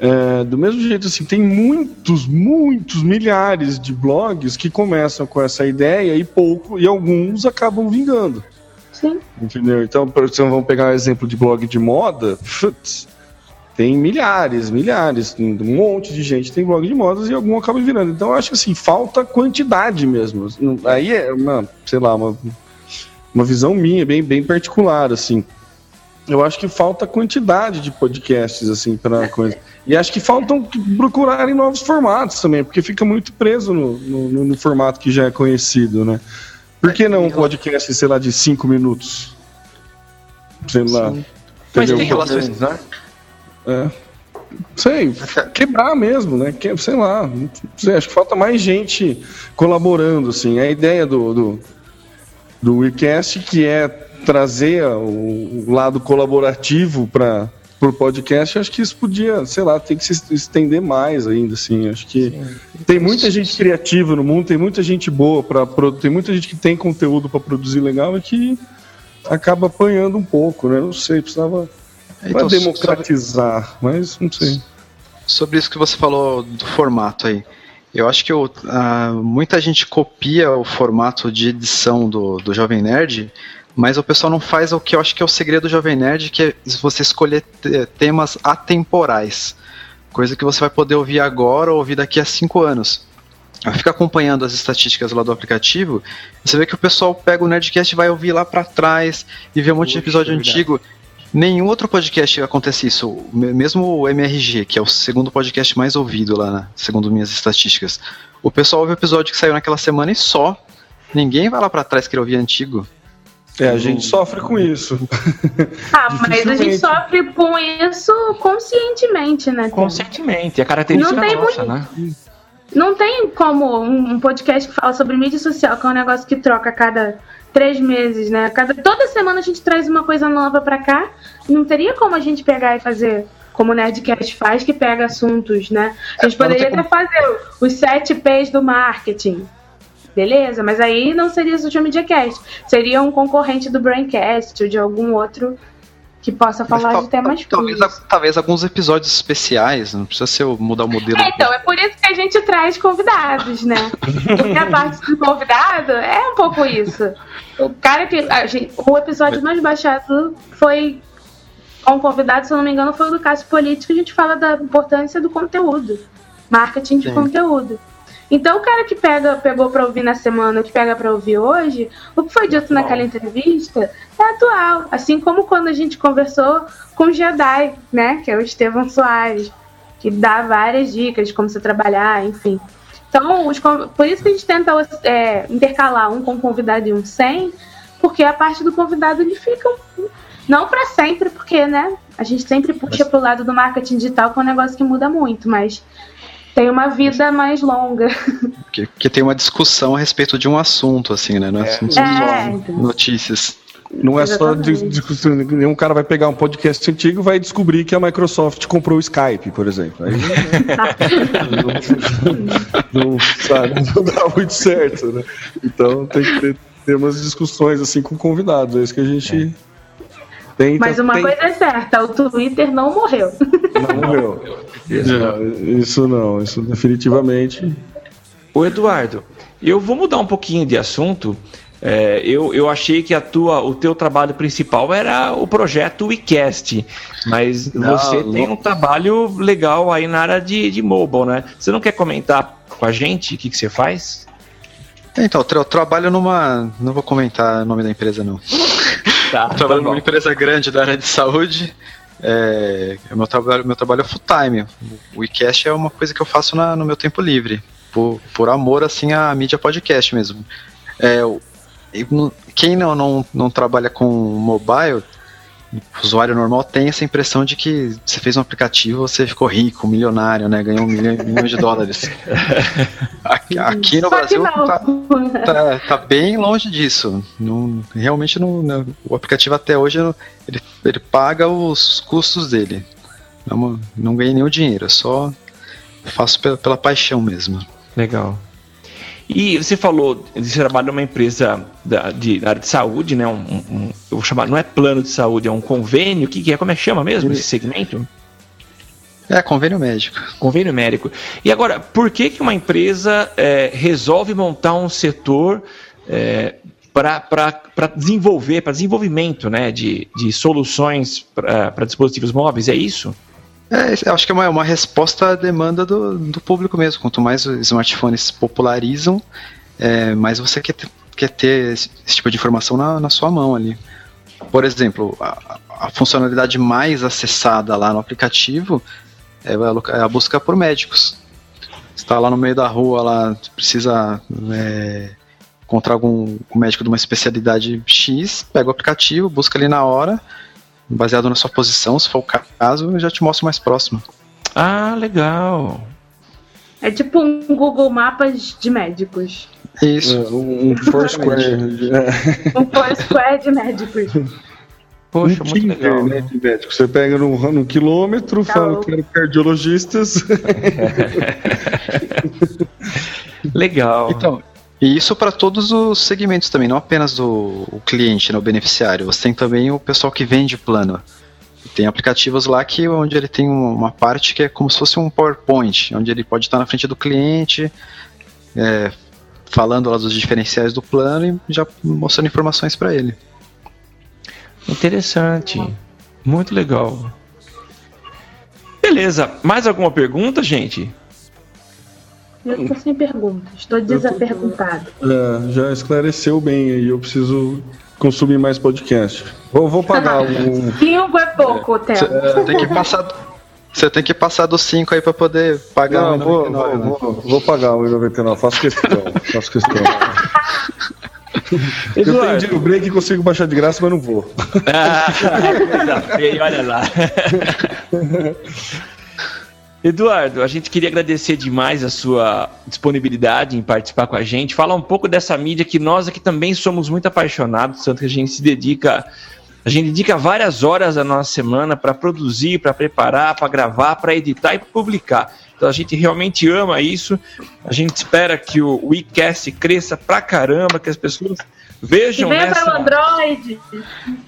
é, do mesmo jeito assim, tem muitos, muitos milhares de blogs que começam com essa ideia e pouco, e alguns acabam vingando. Sim. Entendeu? Então, por exemplo, vamos pegar o exemplo de blog de moda. tem milhares, milhares, um monte de gente tem blog de modas e algum acaba virando. Então, eu acho que assim, falta quantidade mesmo. Aí é uma, sei lá, uma, uma visão minha, bem, bem particular, assim. Eu acho que falta quantidade de podcasts, assim, para coisa. E acho que faltam procurarem novos formatos também, porque fica muito preso no, no, no formato que já é conhecido, né? Por que não um podcast, sei lá, de cinco minutos? Sei lá. Mas Entendeu? tem relações, né? É. Sei, quebrar mesmo, né? Que, sei lá. Sei, acho que falta mais gente colaborando, assim. A ideia do, do, do WeCast, que é trazer o, o lado colaborativo para o podcast, acho que isso podia, sei lá, tem que se estender mais ainda, assim. Acho que tem muita gente criativa no mundo, tem muita gente boa para tem muita gente que tem conteúdo para produzir legal e que acaba apanhando um pouco, né? Não sei, precisava Então, para sobre- democratizar, mas não sei. Sobre isso que você falou do formato aí. Eu acho que o- ah, muita gente copia o formato de edição do, do Jovem Nerd, mas o pessoal não faz o que eu acho que é o segredo do Jovem Nerd, que é você escolher te- temas atemporais. Coisa que você vai poder ouvir agora ou ouvir daqui a cinco anos. Fica acompanhando as estatísticas lá do aplicativo, você vê que o pessoal pega o Nerdcast e vai ouvir lá pra trás e vê um monte de episódio verdade. antigo. Nenhum outro podcast acontece isso. Me- Mesmo o MRG, que é o segundo podcast mais ouvido lá, né, segundo minhas estatísticas. O pessoal ouve o episódio que saiu naquela semana e só. Ninguém vai lá pra trás querer ouvir antigo. É, a gente sofre com isso. Ah, mas a gente sofre com isso conscientemente, né? Tim? Conscientemente, é característica Não tem nossa, né? Não tem como um, podcast que fala sobre mídia social, que é um negócio que troca a cada três meses, né? Cada, toda semana a gente traz uma coisa nova pra cá. Não teria como a gente pegar e fazer como o Nerdcast faz, que pega assuntos, né? A gente poderia tem até fazer os sete P's do marketing. Beleza, mas aí não seria o Social Media Cast. Seria um concorrente do Braincast ou de algum outro que possa falar Mas de temas talvez, talvez alguns episódios especiais, não precisa ser mudar o modelo. É, então, é por isso que a gente traz convidados, né? Porque a parte do convidado é um pouco isso. O cara que. a gente- o episódio mais baixado foi com convidado, se eu não me engano, foi o do Cássio Político, a gente fala da importância do conteúdo. Marketing de Sim. conteúdo. Então o cara que pega, pegou pra ouvir na semana, que pega pra ouvir hoje, o que foi dito naquela entrevista é atual. Assim como quando a gente conversou com o Jedi, né? Que é o Estevão Soares que dá várias dicas de como você trabalhar, enfim. Então, os por isso que a gente tenta é, intercalar um com convidado e um sem, porque a parte do convidado ele fica não para sempre, porque né, a gente sempre puxa pro lado do marketing digital, que é um negócio que muda muito, mas tem uma vida mais longa. Porque, porque tem uma discussão a respeito de um assunto, assim, né? Não, é, não são É, só notícias. Não é só de, Exatamente. discussão. Nenhum cara vai pegar um podcast antigo e vai descobrir que a Microsoft comprou o Skype, por exemplo. Aí não, não, sabe, não dá muito certo, né? Então tem que ter, ter umas discussões assim com convidados. É isso que a gente tenta. Mas uma tem- coisa é certa, o Twitter não morreu. Não morreu. Não, Isso não, isso definitivamente. Ô Eduardo, eu vou mudar um pouquinho de assunto. É, eu, eu achei que a tua, o teu trabalho principal era o projeto WeCast, mas Não, você tem não. um trabalho legal aí na área de, de mobile, né? Você não quer comentar com a gente o que, que você faz? Então, eu tra- eu trabalho numa. Não vou comentar o nome da empresa, não. Tá, Eu trabalho numa empresa grande da área de saúde. É, meu trabalho, meu trabalho é full time. O WeCast é uma coisa que eu faço na- no meu tempo livre. Por, por amor, assim, à mídia podcast mesmo. É, no- quem não, não, não trabalha com mobile, o usuário normal tem essa impressão de que você fez um aplicativo, você ficou rico, milionário, né? Ganhou um milhão, milhões de dólares. Aqui, aqui no Só Brasil tá, tá, tá bem longe disso. Não, realmente não, não- o aplicativo até hoje ele, ele paga os custos dele. Não, não ganhei nenhum dinheiro, só faço pela, pela paixão mesmo. Legal. E você falou de você trabalha numa empresa da, de, da área de saúde, né? Um- um- eu vou chamar, não é plano de saúde, é um convênio. O que, que é? Como é que chama mesmo esse segmento? É, convênio médico. Convênio médico. E agora, por que, que uma empresa é, resolve montar um setor é, para desenvolver, para desenvolvimento né, de, de soluções para dispositivos móveis? É isso? É, acho que é uma, uma resposta à demanda do, do público mesmo. Quanto mais os smartphones se popularizam, é, mais você quer ter, quer ter esse, esse tipo de informação na, na sua mão ali. Por exemplo, a, a funcionalidade mais acessada lá no aplicativo é a, loca- é a busca por médicos. Está lá no meio da rua, lá, precisa é, encontrar algum um médico de uma especialidade X, pega o aplicativo, busca ali na hora, baseado na sua posição, se for o caso, eu já te mostro mais próximo. Ah, legal. É tipo um Google Mapas de médicos. Isso. É, um, um Foursquare. É, Um Foursquare de médicos. Poxa, um muito Tinder, legal. né, de médico. Você pega no, no quilômetro, Tá fala que era cardiologistas. Legal. Então, e isso para todos os segmentos também, não apenas do o cliente, né, o beneficiário. Você tem também o pessoal que vende plano. Tem aplicativos lá que onde ele tem um- uma parte que é como se fosse um PowerPoint, onde ele pode estar na frente do cliente, é, falando lá dos diferenciais do plano e já mostrando informações para ele. Interessante. Muito legal. Beleza. Mais alguma pergunta, gente? Eu tô sem perguntas, estou desaperguntado. É, já esclareceu bem aí. Eu preciso consumir mais podcast. Vou, vou pagar um. Cinco é pouco, Theo. Você tem que passar. Você tem que passar dos 5 aí para poder pagar Não, o vou, 99, vou, né? vou, vou pagar o 1,99. Faço questão. Faço questão. Eu tenho dinheiro break e consigo baixar de graça, mas não vou. Ah, olha lá. Eduardo, a gente queria agradecer demais a sua disponibilidade em participar com a gente, falar um pouco dessa mídia que nós aqui também somos muito apaixonados, tanto que a gente se dedica, a gente dedica várias horas da nossa semana para produzir, para preparar, para gravar, para editar e publicar. Então a gente realmente ama isso. A gente espera que o WeCast cresça pra caramba, que as pessoas Que vejam venha nessa... para o Android.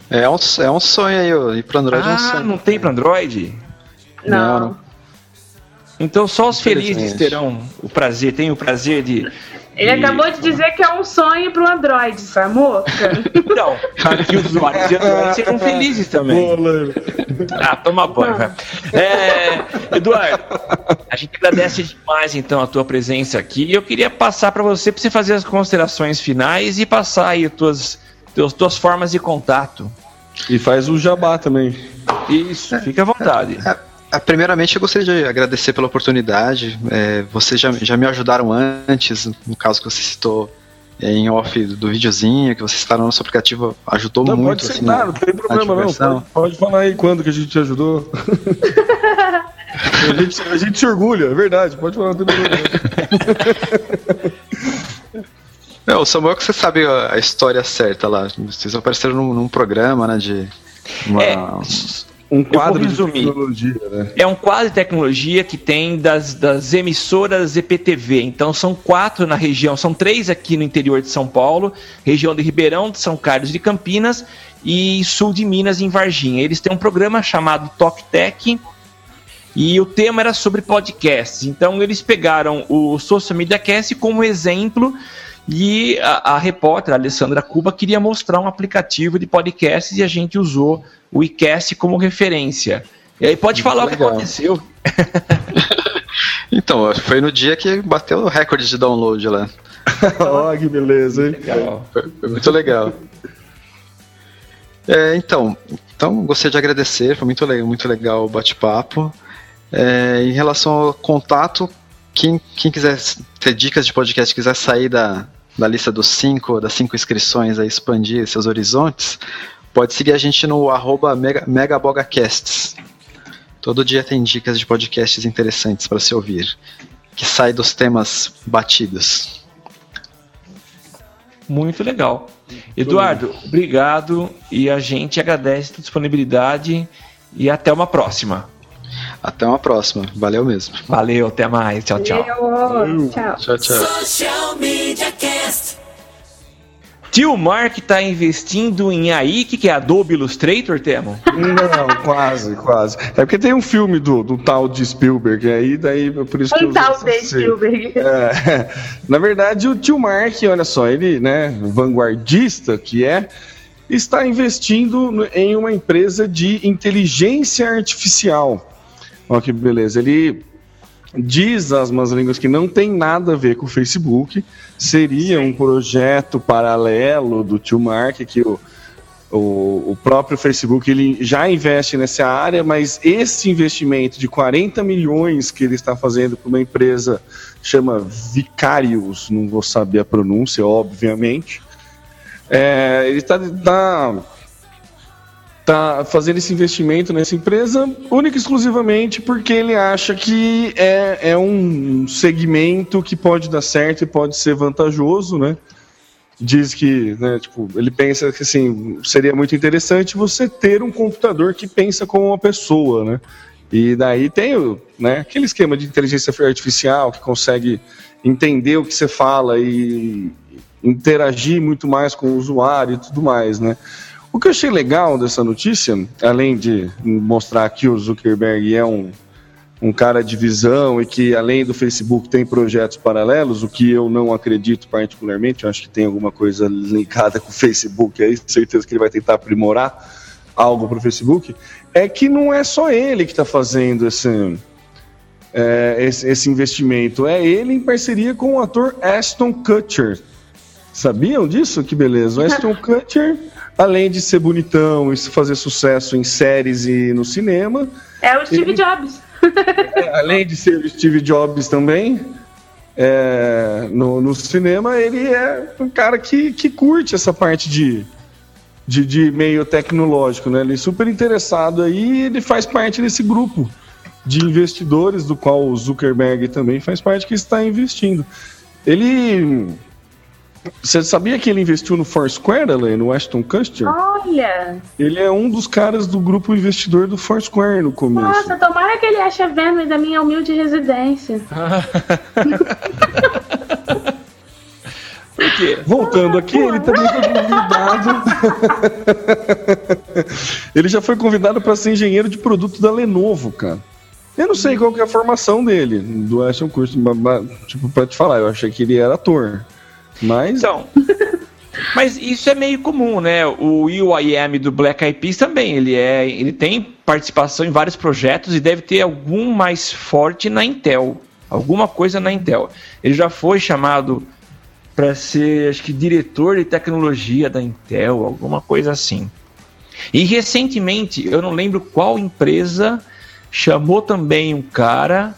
É um, é um sonho aí, ir pro Android é um Ah, sonho. não tem para Android? Não, não. Então só os felizes terão o prazer, tem o prazer de. Ele de- acabou de dizer que é um sonho pro Android, Samuca. Não, para que os usuários de Android sejam felizes também. Boa, Leila. Ah, toma banho, vai. É, Eduardo, a gente agradece demais então a tua presença aqui. E eu queria passar para você para você fazer as considerações finais e passar aí as tuas, tuas, tuas formas de contato. E faz o jabá também. Isso, fica à vontade. Ah, Primeiramente, eu gostaria de agradecer pela oportunidade. É, vocês já, já me ajudaram antes, no caso que você citou é, em off do, do videozinho, que vocês citaram no nosso aplicativo, ajudou Não, muito. pode assim, não tem problema não. Pode, pode falar aí quando que a gente te ajudou. a, gente, a gente se orgulha, é verdade. Pode falar, não tem problema. É, o Samuel que você sabe a, a história certa lá. Vocês apareceram num, num programa, né, de... Uma, É, Um quadro de tecnologia, né? É um quadro de tecnologia que tem das, das emissoras EPTV. Então são quatro na região, são três aqui no interior de São Paulo, região de Ribeirão, de São Carlos de Campinas e sul de Minas, em Varginha. Eles têm um programa chamado Talk Tech e o tema era sobre podcasts. Então eles pegaram o Social Media Cast como exemplo e a, a repórter, a Alessandra Cuba, queria mostrar um aplicativo de podcasts e a gente usou o iCast como referência. E aí pode falar o que legal. aconteceu. Então, foi no dia que bateu o recorde de download lá. Ó, que beleza, hein? Foi, foi muito legal. É, então, então, gostaria de agradecer, foi muito legal, muito legal o bate-papo. É, em relação ao contato, quem, quem quiser ter dicas de podcast, quiser sair da, da lista dos cinco, das cinco inscrições, aí, expandir seus horizontes, pode seguir a gente no arroba mega, megabogacasts. Todo dia tem dicas de podcasts interessantes para se ouvir, que sai dos temas batidos. Muito legal. Eduardo, obrigado e a gente agradece a tua disponibilidade e até uma próxima. Até uma próxima. Valeu mesmo. Valeu, até mais. Tchau, tchau. Eu- Tchau. Tchau, tchau. Social Media Cast. Tio Mark tá investindo em AI, que, que é Adobe Illustrator, Temo? Não, quase, quase. É porque tem um filme do, do tal de Spielberg aí, daí é por isso que eu Um tal de. Spielberg. É, na verdade, o tio Mark, olha só, ele, né, vanguardista que é, está investindo em uma empresa de inteligência artificial. Olha que beleza. Ele diz as más línguas que não tem nada a ver com o Facebook, seria um projeto paralelo do tio Mark que o, o, o próprio Facebook ele já investe nessa área, mas esse investimento de 40 milhões que ele está fazendo para uma empresa chama Vicarious, não vou saber a pronúncia, obviamente. É, ele está tá, tá fazendo esse investimento nessa empresa única e exclusivamente porque ele acha que é, é um segmento que pode dar certo e pode ser vantajoso, né? Diz que, né, tipo, ele pensa que assim, seria muito interessante você ter um computador que pensa como uma pessoa, né? E daí tem né, aquele esquema de inteligência artificial que consegue entender o que você fala e interagir muito mais com o usuário e tudo mais, né? O que eu achei legal dessa notícia, além de mostrar que o Zuckerberg é um, um cara de visão e que além do Facebook tem projetos paralelos, o que eu não acredito particularmente, eu acho que tem alguma coisa ligada com o Facebook aí, certeza que ele vai tentar aprimorar algo para o Facebook, é que não é só ele que está fazendo esse, é, esse, esse investimento, é ele em parceria com o ator Ashton Kutcher. Sabiam disso? Que beleza. O Ashton Kutcher, além de ser bonitão e fazer sucesso em séries e no cinema, É o Steve Ele- Jobs. é, além de ser o Steve Jobs também, é, no, no cinema, ele é um cara que, que curte essa parte de, de, de meio tecnológico, né? Ele é super interessado aí e ele faz parte desse grupo de investidores, do qual o Zuckerberg também faz parte, que está investindo. Ele Você sabia que ele investiu no Foursquare, Elaine, no Ashton Kutcher? Olha! Ele é um dos caras do grupo investidor do Foursquare no começo. Nossa, tomara que ele ache a Vênus da minha humilde residência. Por quê? Voltando aqui, ele também foi convidado. ele já foi convidado para ser engenheiro de produto da Lenovo, cara. Eu não sei qual que é a formação dele, do Ashton Kutcher, tipo, pra te falar, eu achei que ele era ator. Mas Então. Mas isso é meio comum, né? O UIM do Black Eyed Peas também, ele é, ele tem participação em vários projetos e deve ter algum mais forte na Intel, alguma coisa na Intel. Ele já foi chamado para ser, acho que diretor de tecnologia da Intel, alguma coisa assim. E recentemente, eu não lembro qual empresa chamou também um cara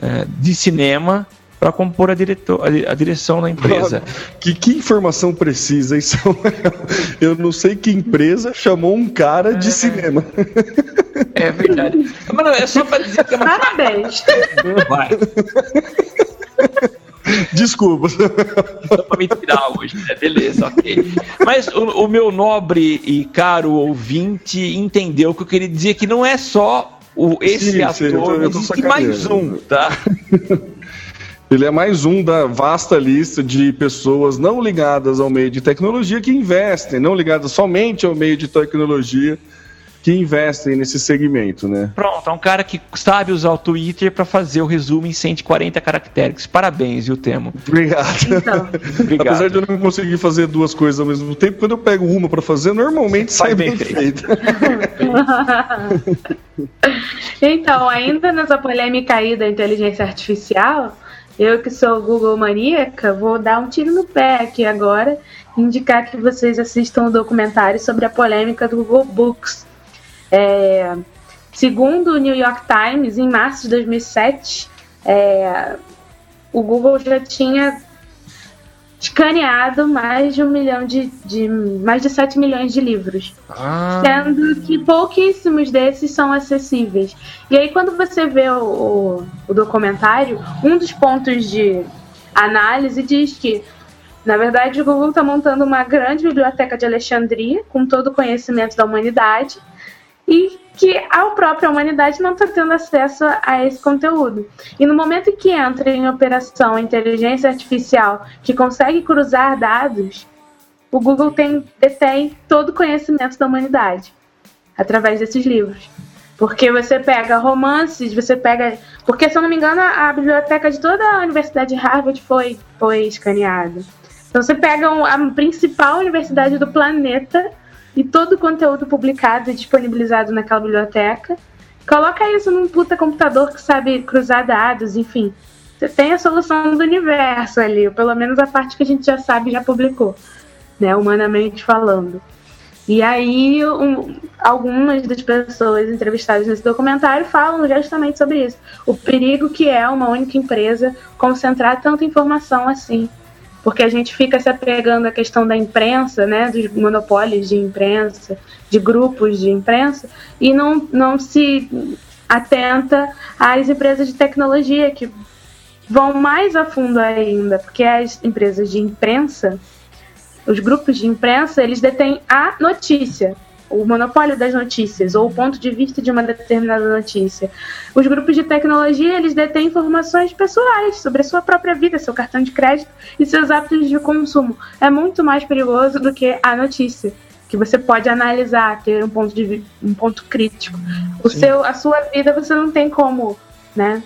eh, de cinema para compor a, diretor, a di- a direção da empresa. que, que informação precisa, hein, Samuel? Eu não sei que empresa chamou um cara de cinema. É verdade. Mano, é só pra dizer que é uma Parabéns! vai. Desculpa. Só pra me tirar hoje, né? Beleza, ok. Mas o, o meu nobre e caro ouvinte entendeu que eu queria dizer que não é só o, esse Sim, ator, sim, eu tô- eu tô existe mais um, tá? Ele é mais um da vasta lista de pessoas não ligadas ao meio de tecnologia que investem, não ligadas somente ao meio de tecnologia, que investem nesse segmento, né? Pronto, é um cara que sabe usar o Twitter para fazer o resumo em 140 caracteres. Parabéns, viu, Temo? Obrigado. Então, Obrigado. Apesar de eu não conseguir fazer duas coisas ao mesmo tempo, quando eu pego uma para fazer, normalmente Sai sai bem bem feito. então, ainda nessa polêmica aí da inteligência artificial, eu que sou Google maníaca, vou dar um tiro no pé aqui agora e indicar que vocês assistam o documentário sobre a polêmica do Google Books. É, segundo o New York Times, em março de 2007, é, o Google já tinha escaneado mais de um milhão de, de mais de 7 milhões de livros sendo que pouquíssimos desses são acessíveis. E aí, quando você vê o, o, o documentário, um dos pontos de análise diz que, na verdade, o Google está montando uma grande biblioteca de Alexandria, com todo o conhecimento da humanidade, e que a própria humanidade não está tendo acesso a esse conteúdo. E no momento que entra em operação inteligência artificial que consegue cruzar dados, o Google tem, detém todo o conhecimento da humanidade através desses livros. Porque você pega romances, você pega. Porque, se eu não me engano, a, biblioteca de toda a Universidade de Harvard foi, foi escaneada. Então você pega a principal universidade do planeta e todo o conteúdo publicado e disponibilizado naquela biblioteca. Coloca isso num puta computador que sabe cruzar dados, enfim. Você tem a solução do universo ali, ou pelo menos a parte que a gente já sabe já publicou né, humanamente falando. E aí, um- algumas das pessoas entrevistadas nesse documentário falam justamente sobre isso. O perigo que é uma única empresa concentrar tanta informação assim. Porque a gente fica se apegando à questão da imprensa, né, dos monopólios de imprensa, de grupos de imprensa, e não, não se atenta às empresas de tecnologia que vão mais a fundo ainda, porque as empresas de imprensa os grupos de imprensa, eles detêm a notícia, o monopólio das notícias, ou o ponto de vista de uma determinada notícia. Os grupos de tecnologia, eles detêm informações pessoais sobre a sua própria vida, seu cartão de crédito e seus hábitos de consumo. É muito mais perigoso do que a notícia, que você pode analisar, ter um ponto de um ponto crítico. O seu, a sua vida você não tem como, né?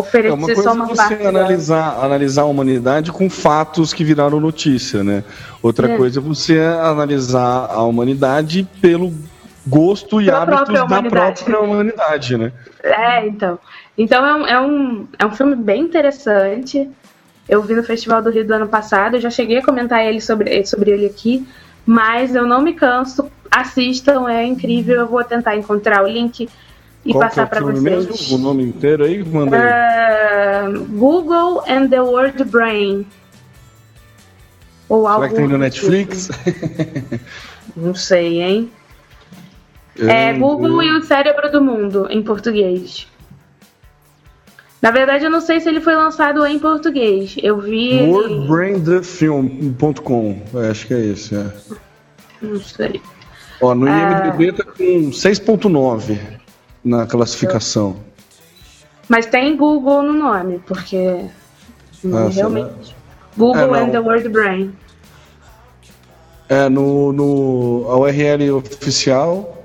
É Oferecer uma só coisa uma é parte. você da- analisar, analisar a humanidade com fatos que viraram notícia, né? Outra É. coisa é você analisar a humanidade pelo gosto e hábitos própria da própria humanidade, né? É, então. Então é um, é, um, é um filme bem interessante. Eu vi no Festival do Rio do ano passado, eu já cheguei a comentar ele sobre, sobre ele aqui, mas eu não me canso. Assistam, é incrível. Eu vou tentar encontrar o link e Qual é passar o para vocês. mesmo? O nome inteiro aí? Manda aí. É, Google and the Word Brain. Ou algo Será que tem no Netflix? tipo. Não sei, hein? É Google e o Cérebro do Mundo, em português. Na verdade, eu não sei se ele foi lançado em português. Eu vi. WorldBrainTheFilm.com. É, acho que é esse, é. Não sei. Ó, no Ah. IMDB tá com 6.9 na classificação. Mas tem Google no nome, porque. Ah, será? realmente. Google É, and the Word Brain. É, no, no a URL oficial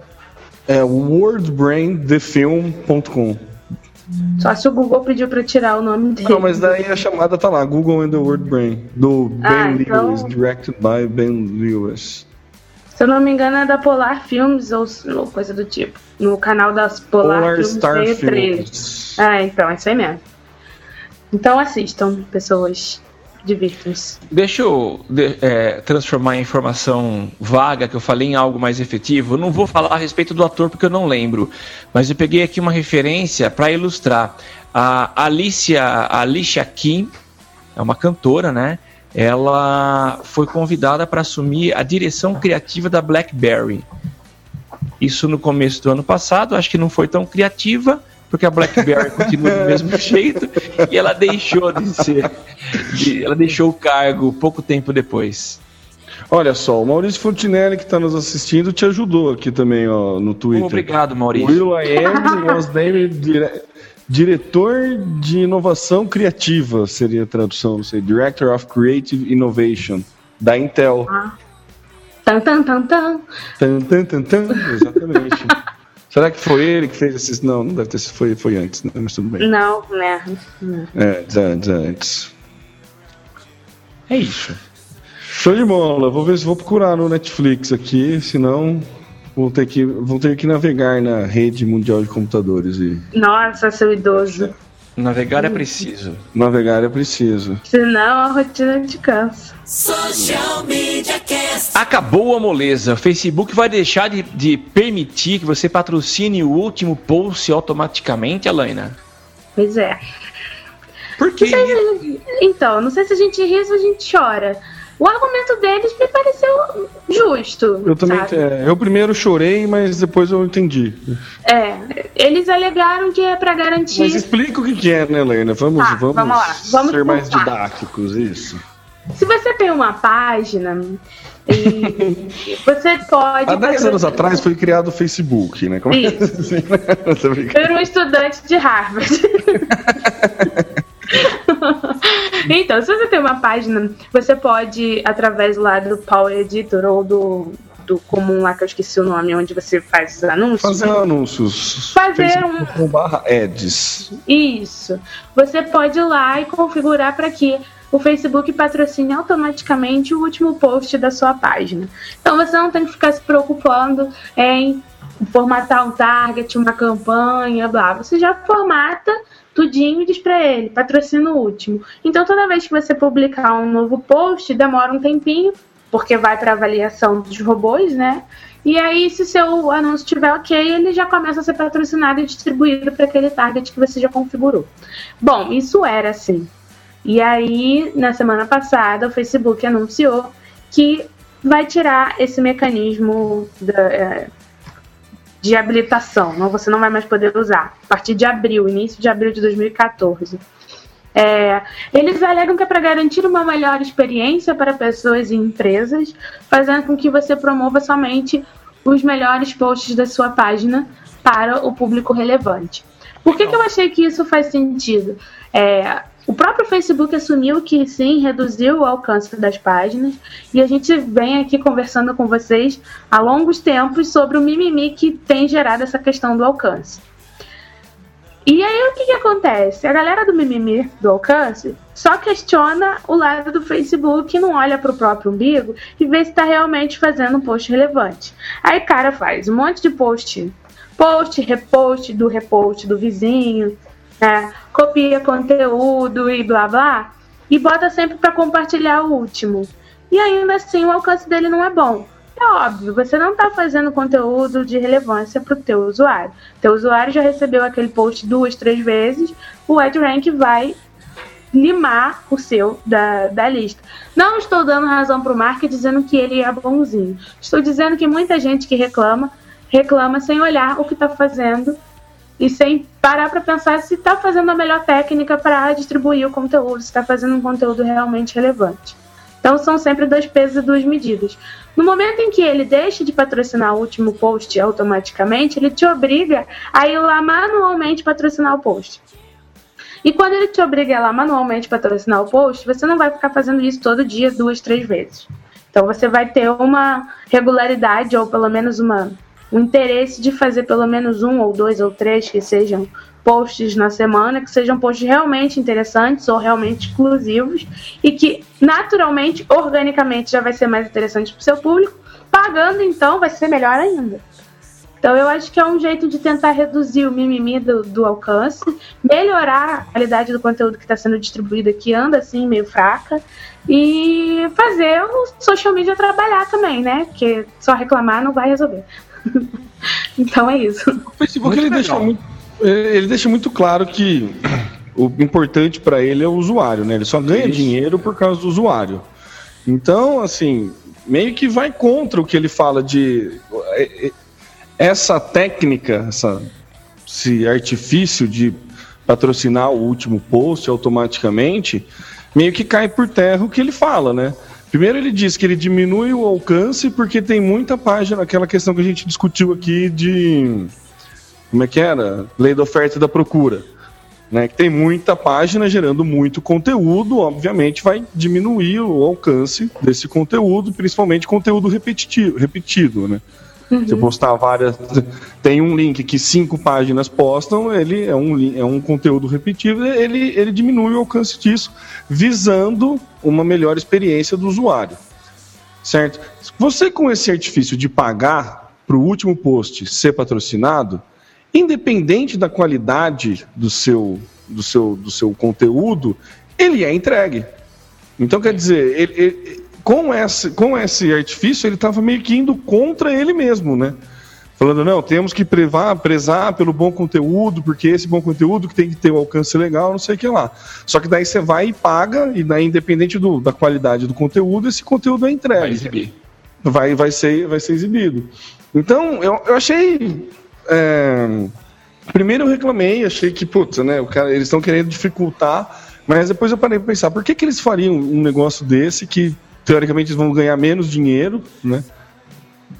é worldbrainthefilm.com. Só se o Google pediu pra tirar o nome dele. Não, mas daí a chamada tá lá, Google and the Word Brain, do Ben Ah, então- Lewis, directed by Ben Lewis. Se eu não me engano, é da Polar Films ou, ou coisa do tipo. No canal das Polar, Polar Films Star trailer. Films. Ah, então, é isso aí mesmo. Então assistam, pessoas. Divirtam-se. Deixa eu de- é, transformar a informação vaga que eu falei em algo mais efetivo. Eu não vou falar a respeito do ator porque eu não lembro, mas eu peguei aqui uma referência para ilustrar. A Alicia, a Alicia Kim é uma cantora, né? Ela foi convidada para assumir a direção criativa da BlackBerry. Isso no começo do ano passado, acho que não foi tão criativa, porque a BlackBerry continua do mesmo jeito e ela deixou de ser. de- ela deixou o cargo pouco tempo depois. Olha só, o Maurício Fontinelli que está nos assistindo te ajudou aqui também ó, no Twitter. Obrigado, Maurício. Will I Am was named dire- diretor de inovação criativa, seria a tradução, não sei, Director of Creative Innovation, da Intel. Tan, tan, tan, tan. Tan, tan, tan, tan, exatamente. Será que foi ele que fez esses? Não, não deve ter sido, foi, foi antes, né? mas tudo bem. Não, né? É, antes, antes. É isso. Show de bola, vou ver se vou procurar no Netflix aqui, senão vou ter que, vou ter que navegar na rede mundial de computadores e Nossa, seu idoso. Navegar é preciso. navegar é preciso. Senão a rotina te cansa. Social Media Cast. Acabou a moleza. O Facebook vai deixar de, de permitir que você patrocine o último post automaticamente, Alaina? Pois é. Por quê? Então, não sei se a gente ri ou se a gente chora. O argumento deles me pareceu justo. Eu também, é, eu primeiro chorei, mas depois eu entendi. É, eles alegaram que é pra garantir. Mas explica o que é, né, Helena? Vamos, Tá, vamos, vamos lá. Vamos ser mais didáticos, isso. Se você tem uma página e você pode. Há 10 fazer- anos atrás foi criado o Facebook, né? Como é que- Isso. Brincando. Eu era um estudante de Harvard. então, se você tem uma página, você pode, através lá do Power Editor ou do, do comum lá que eu esqueci o nome, onde você faz os anúncios. Fazer anúncios. Fazer um- barra ads. Isso. Você pode ir lá e configurar para que o Facebook patrocine automaticamente o último post da sua página. Então você não tem que ficar se preocupando em formatar um target, uma campanha, blá. Você já formata tudinho e diz para ele, patrocina o último. Então toda vez que você publicar um novo post, demora um tempinho, porque vai para avaliação dos robôs, né? E aí, se seu anúncio estiver ok, ele já começa a ser patrocinado e distribuído para aquele target que você já configurou. Bom, isso era assim. E aí, na semana passada, o Facebook anunciou que vai tirar esse mecanismo da, é, de habilitação. Não, você não vai mais poder usar. A partir de abril, início de abril de 2014. É, eles alegam que é para garantir uma melhor experiência para pessoas e empresas, fazendo com que você promova somente os melhores posts da sua página para o público relevante. Por que, que eu achei que isso faz sentido? É, o próprio Facebook assumiu que sim, reduziu o alcance das páginas, e a gente vem aqui conversando com vocês há longos tempos sobre o mimimi que tem gerado essa questão do alcance. E aí o que, que acontece? A galera do mimimi do alcance só questiona o lado do Facebook, não olha para o próprio umbigo e vê se está realmente fazendo um post relevante. Aí cara faz um monte de post, post, repost do repost do vizinho, né? copia conteúdo e blá blá, e bota sempre para compartilhar o último. E ainda assim o alcance dele não é bom. É óbvio, você não está fazendo conteúdo de relevância para o teu usuário. Teu usuário já recebeu aquele post duas, três vezes, o AdRank vai limar o seu da, da lista. Não estou dando razão para o marketing dizendo que ele é bonzinho. Estou dizendo que muita gente que reclama, reclama sem olhar o que está fazendo e sem parar para pensar se está fazendo a melhor técnica para distribuir o conteúdo, se está fazendo um conteúdo realmente relevante. Então são sempre dois pesos e duas medidas. No momento em que ele deixa de patrocinar o último post automaticamente, ele te obriga a ir lá manualmente patrocinar o post. E quando ele te obriga a ir lá manualmente patrocinar o post, você não vai ficar fazendo isso todo dia, duas, três vezes. Então você vai ter uma regularidade ou pelo menos uma o interesse de fazer pelo menos um ou dois ou três que sejam posts na semana, que sejam posts realmente interessantes ou realmente exclusivos e que naturalmente, organicamente já vai ser mais interessante para o seu público, pagando então vai ser melhor ainda. Então eu acho que é um jeito de tentar reduzir o mimimi do, do alcance, melhorar a qualidade do conteúdo que está sendo distribuído aqui, anda assim meio fraca, e fazer o social media trabalhar também, né? Porque só reclamar não vai resolver. então é isso. O Facebook ele deixa, muito, ele deixa muito claro que o importante para ele é o usuário, né? Ele só ganha isso. dinheiro por causa do usuário. Então, assim, meio que vai contra o que ele fala de é, é, essa técnica, essa, esse artifício de patrocinar o último post automaticamente, meio que cai por terra o que ele fala, né? Primeiro ele diz que ele diminui o alcance porque tem muita página, aquela questão que a gente discutiu aqui de como é que era? Lei da oferta e da procura. Né, que tem muita página gerando muito conteúdo, obviamente vai diminuir o alcance desse conteúdo, principalmente conteúdo repetitivo, repetido, né? Uhum. Se postar várias. Tem um link que cinco páginas postam, ele é um, é um conteúdo repetido, ele, ele diminui o alcance disso, visando uma melhor experiência do usuário. Certo? Você, com esse artifício de pagar para o último post ser patrocinado, independente da qualidade do seu, do seu, do seu conteúdo, ele é entregue. Então, quer dizer, ele, ele, com, esse, com esse artifício, ele estava meio que indo contra ele mesmo, né? Falando, não, temos que prevar, prezar pelo bom conteúdo, porque esse bom conteúdo que tem que ter um alcance legal, não sei o que lá. Só que daí você vai e paga, e daí, independente do, da qualidade do conteúdo, esse conteúdo é entregue. Vai exibir. Vai, vai, ser, vai ser exibido. Então, eu, eu achei. É... Primeiro eu reclamei, achei que, putz, né, o cara, eles estão querendo dificultar, mas depois eu parei para pensar, por que, que eles fariam um negócio desse que teoricamente eles vão ganhar menos dinheiro, né?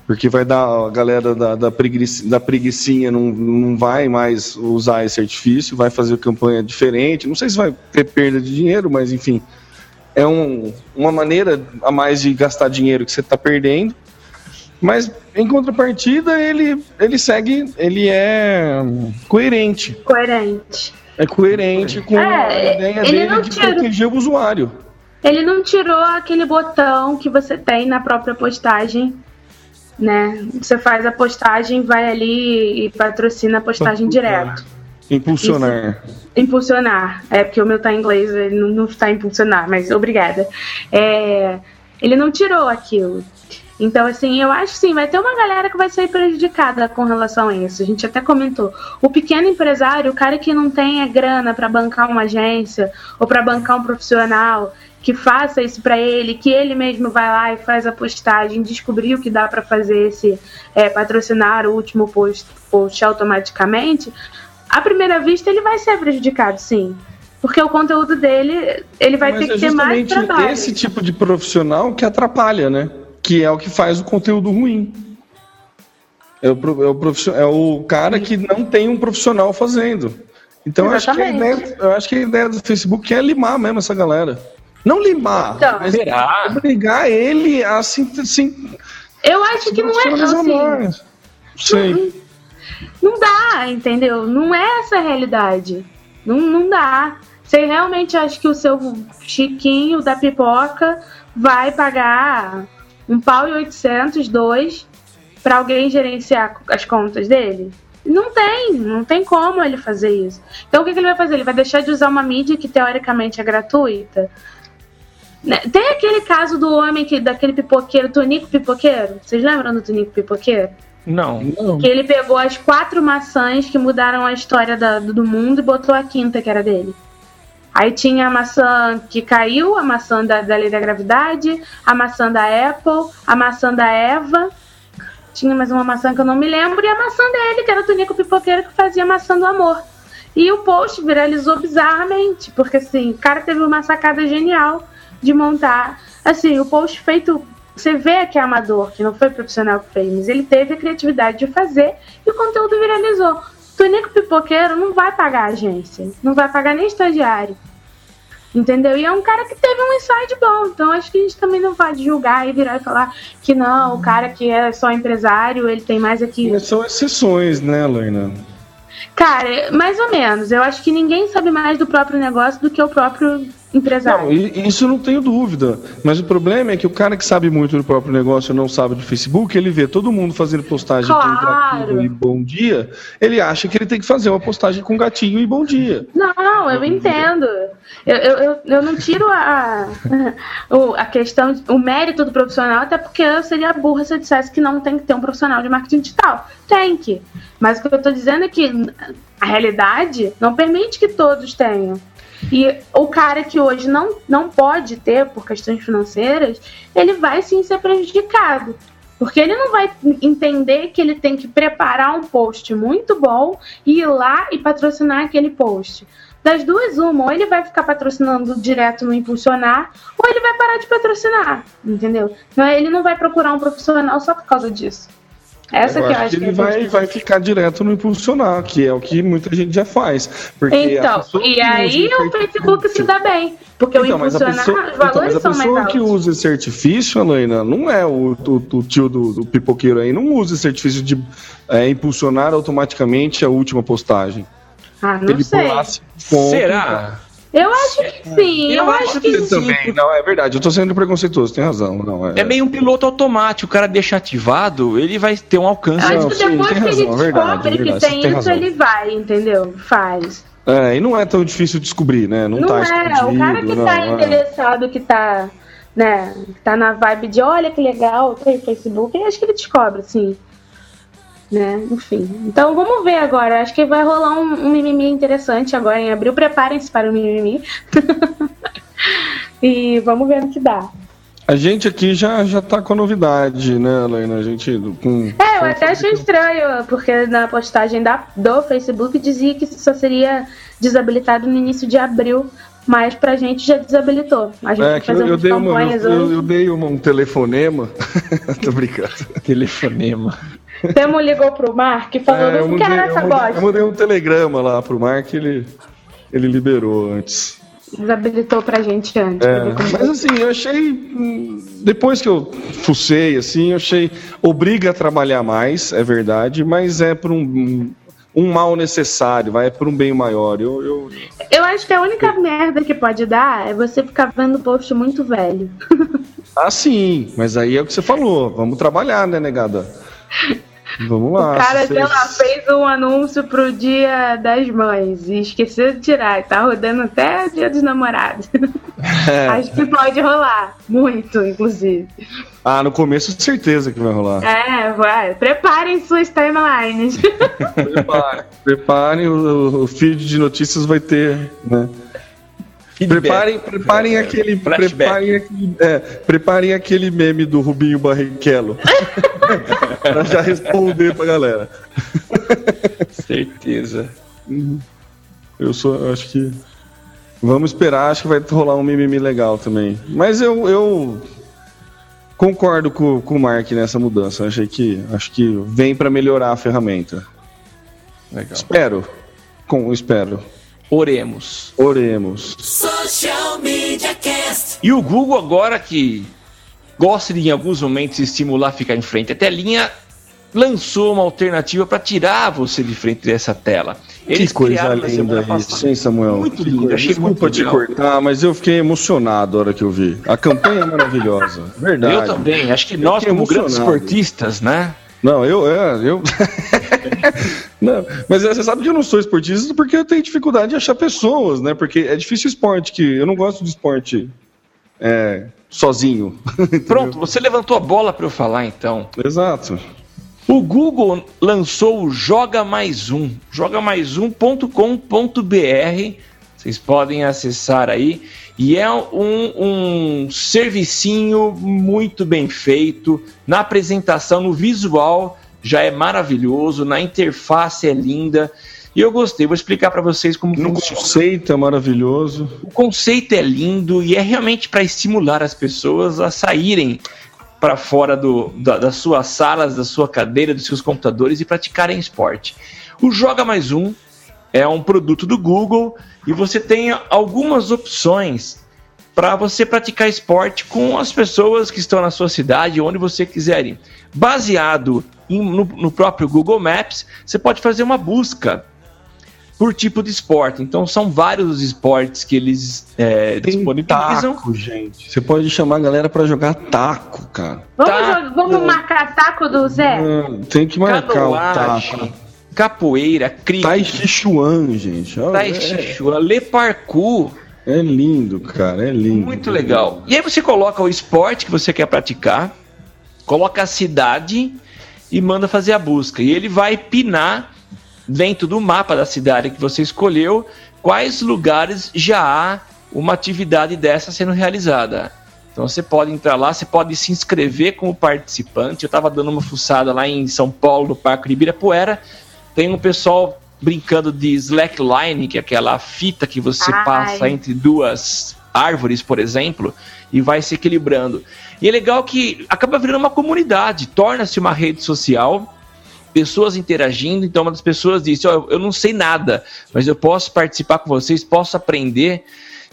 Porque vai dar a galera da, da, preguiça, da preguiçinha não, não vai mais usar esse artifício, vai fazer campanha diferente. Não sei se vai ter perda de dinheiro, mas enfim. É um, uma maneira a mais de gastar dinheiro que você está perdendo. Mas em contrapartida, ele, ele segue, ele é coerente. Coerente. É coerente com é, a ideia dele de proteger o usuário. Ele não tirou aquele botão que você tem na própria postagem, né? Você faz a postagem, vai ali e patrocina a postagem direto. Impulsionar. Isso, impulsionar. É porque o meu tá em inglês, ele não, não está impulsionar, mas obrigada. É, ele não tirou aquilo. Então, assim, eu acho sim, vai ter uma galera que vai ser prejudicada com relação a isso. A gente até comentou. O pequeno empresário, o cara que não tem a grana para bancar uma agência ou para bancar um profissional, que faça isso para ele, que ele mesmo vai lá e faz a postagem, descobriu que dá para fazer esse é, patrocinar o último post, post automaticamente, à primeira vista ele vai ser prejudicado, sim. Porque o conteúdo dele, ele vai Mas ter é que ter mais trabalho. esse tipo de profissional que atrapalha, né? Que é o que faz o conteúdo ruim. É o, é o, é o cara que não tem um profissional fazendo. Então eu acho, ideia, eu acho que a ideia do Facebook é limar mesmo essa galera. Não limar, então, mas será? obrigar ele a assim, assim Eu acho que não é assim. Sim. Não, não dá, entendeu? Não é essa a realidade. Não, não dá. Você realmente acha que o seu chiquinho da pipoca vai pagar um pau e oitocentos, dois, para alguém gerenciar as contas dele? Não tem, não tem como ele fazer isso. Então o que, que ele vai fazer? Ele vai deixar de usar uma mídia que teoricamente é gratuita? Né, tem aquele caso do homem que daquele pipoqueiro, Tonico Pipoqueiro. Vocês lembram do Tonico Pipoqueiro? Não, não. Que ele pegou as quatro maçãs que mudaram a história da, do mundo e botou a quinta, que era dele. Aí tinha a maçã que caiu, a maçã da, da lei da gravidade, a maçã da Apple, a maçã da Eva. tinha mais uma maçã que eu não me lembro, e a maçã dele, que era o Tonico Pipoqueiro que fazia a maçã do amor. E o post viralizou bizarramente, porque assim, o cara teve uma sacada genial de montar. Assim, o post feito. Você vê que é amador, que não foi profissional que fez, mas ele teve a criatividade de fazer e o conteúdo viralizou. Tonico Pipoqueiro não vai pagar agência, não vai pagar nem estagiário. Entendeu? E é um cara que teve um insight bom. Então acho que a gente também não pode julgar e virar e falar que não, o cara que é só empresário, ele tem mais aqui. São exceções, né, Lorena? Cara, mais ou menos. Eu acho que ninguém sabe mais do próprio negócio do que o próprio empresário. Não, isso eu não tenho dúvida. Mas o problema é que o cara que sabe muito do próprio negócio e não sabe do Facebook, ele vê todo mundo fazendo postagem Claro. com gatinho e bom dia, ele acha que ele tem que fazer uma postagem com gatinho e bom dia. Não, eu entendo. Eu, eu, eu, não tiro a, a questão, o mérito do profissional, até porque eu seria burra se eu dissesse que não tem que ter um profissional de marketing digital. Tem que. Mas o que eu tô dizendo é que a realidade não permite que todos tenham. E o cara que hoje não, não pode ter por questões financeiras, ele vai sim ser prejudicado. Porque ele não vai entender que ele tem que preparar um post muito bom e ir lá e patrocinar aquele post. Das duas, uma, ou ele vai ficar patrocinando direto no impulsionar, ou ele vai parar de patrocinar, entendeu? Então ele não vai procurar um profissional só por causa disso. Essa eu que eu acho que ele é vai, justiça. vai ficar direto no impulsionar, que é o que muita gente já faz. Porque a Então, pessoa e aí o Facebook se dá bem. Porque Então, o mas a impulsionar, pessoa, os então, valores mas a são mais pessoa altos. que usa esse artifício, Alaina, não é o, o- o tio do, do pipoqueiro aí, não usa esse artifício de é, impulsionar automaticamente a última postagem. Ah, não Ele sei. pulasse ponto, Será? Eu acho que sim, eu, Eu acho acho que que sim. Também, não, é verdade, eu tô sendo preconceituoso, tem razão. Não, é, É meio um piloto automático. O cara deixa ativado, ele vai ter um alcance. Acho Não, que sim, depois tem que razão, ele é verdade, descobre é verdade, que tem tem isso, razão. ele vai, entendeu? Faz. É, e não é tão difícil descobrir, né? Não, Não, tá é, escondido. o cara que não, tá é. interessado, que tá, né, que tá na vibe de olha que legal, tem Facebook, eu acho que ele descobre, sim. Né, enfim. Então vamos ver agora. Acho que vai rolar um, um mimimi interessante agora em abril. Preparem-se para o mimimi. e vamos ver no que dá. A gente aqui já, já tá com a novidade, né, Helena? A gente com. É, eu até achei estranho, porque na postagem da, do Facebook dizia que só seria desabilitado no início de abril, mas pra gente já desabilitou. A gente É, que fazer eu, eu dei uma, eu, hoje. eu dei uma- um telefonema. Tô brincando. Telefonema. Temo ligou pro Mark e falou, É, eu, não eu, essa mandei, eu bosta. mandei um telegrama lá pro Mark ele, ele liberou antes. Desabilitou pra gente antes. É, mas assim, eu achei. Depois que eu fucei, assim, eu achei. Obriga a trabalhar mais, é verdade, mas é por um, um mal necessário, vai, é por um bem maior. Eu, eu, Eu acho que a única merda que pode dar é você ficar vendo post muito velho. Ah, sim, mas aí é o que você falou. Vamos trabalhar, né, negada? Vamos lá. o cara, sei lá, vocês- fez um anúncio pro dia das mães e esqueceu de tirar. E tá rodando até o dia dos namorados. É. Acho que pode rolar. Muito, inclusive. Ah, no começo, certeza que vai rolar. É, vai. Preparem suas timelines. Preparem, preparem o, o feed de notícias vai ter, né? Preparem, preparem aquele, Flashback. preparem aquele, é, preparem aquele meme do Rubinho Barrichello pra já responder pra galera. Certeza. Eu sou, acho que vamos esperar, acho que vai rolar um mimimi legal também. Mas eu, eu concordo com, com o Mark nessa mudança. Achei que acho que vem pra melhorar a ferramenta. Legal. Espero, com espero. Oremos. Oremos. Social Media Cast. E o Google agora que gosta de em alguns momentos estimular a ficar em frente à telinha, lançou uma alternativa para tirar você de frente dessa tela. que coisa linda isso, hein, Samuel? Muito Que lindo, coisa- achei Desculpa muito te legal. cortar, mas eu fiquei emocionado a hora que eu vi. A campanha é maravilhosa, verdade. Eu também, acho que nós, fiquei como grandes esportistas, né? Não, eu, é, eu. não, mas você sabe que eu não sou esportista porque eu tenho dificuldade de achar pessoas, né? Porque é difícil esporte, que eu não gosto de esporte é, sozinho. Pronto, você levantou a bola para eu falar então. Exato. O Google lançou o Joga Mais Um, jogamais1.com.br. Vocês podem acessar aí. E é um, um servicinho muito bem feito. Na apresentação, no visual, já é maravilhoso. Na interface é linda. E eu gostei. Vou explicar para vocês como No funciona. conceito é maravilhoso. O conceito é lindo e é realmente para estimular as pessoas a saírem para fora do, da- das suas salas, da sua cadeira, dos seus computadores e praticarem esporte. O Joga Mais Um é um produto do Google e você tem algumas opções para você praticar esporte com as pessoas que estão na sua cidade, onde você quiser ir. Baseado em- no, no próprio Google Maps, você pode fazer uma busca por tipo de esporte. Então são vários os esportes que eles é, Tem disponibilizam. taco, gente. Você pode chamar a galera pra jogar taco, cara. Vamos, Taco. vamos marcar taco do Zé? Ah, tem que marcar o Canoagem, taco. Capoeira, cricket, Tai Chi Chuan, gente. Olha, tai chi chuan, le parkour, É, é lindo, cara. É lindo. muito legal. E aí você coloca o esporte que você quer praticar, coloca a cidade e manda fazer a busca. E ele vai pinar dentro do mapa da cidade que você escolheu quais lugares já há uma atividade dessa sendo realizada. Então você pode entrar lá, você pode se inscrever como participante. Eu estava dando uma fuçada lá em São Paulo, no Parque de Ibirapuera. Tem um pessoal brincando de slackline, que é aquela fita que você Ai. passa entre duas árvores, por exemplo, e vai se equilibrando. E é legal que acaba virando uma comunidade, torna-se uma rede social, pessoas interagindo. Então, uma das pessoas disse: Ó, Eu não sei nada, mas eu posso participar com vocês, posso aprender.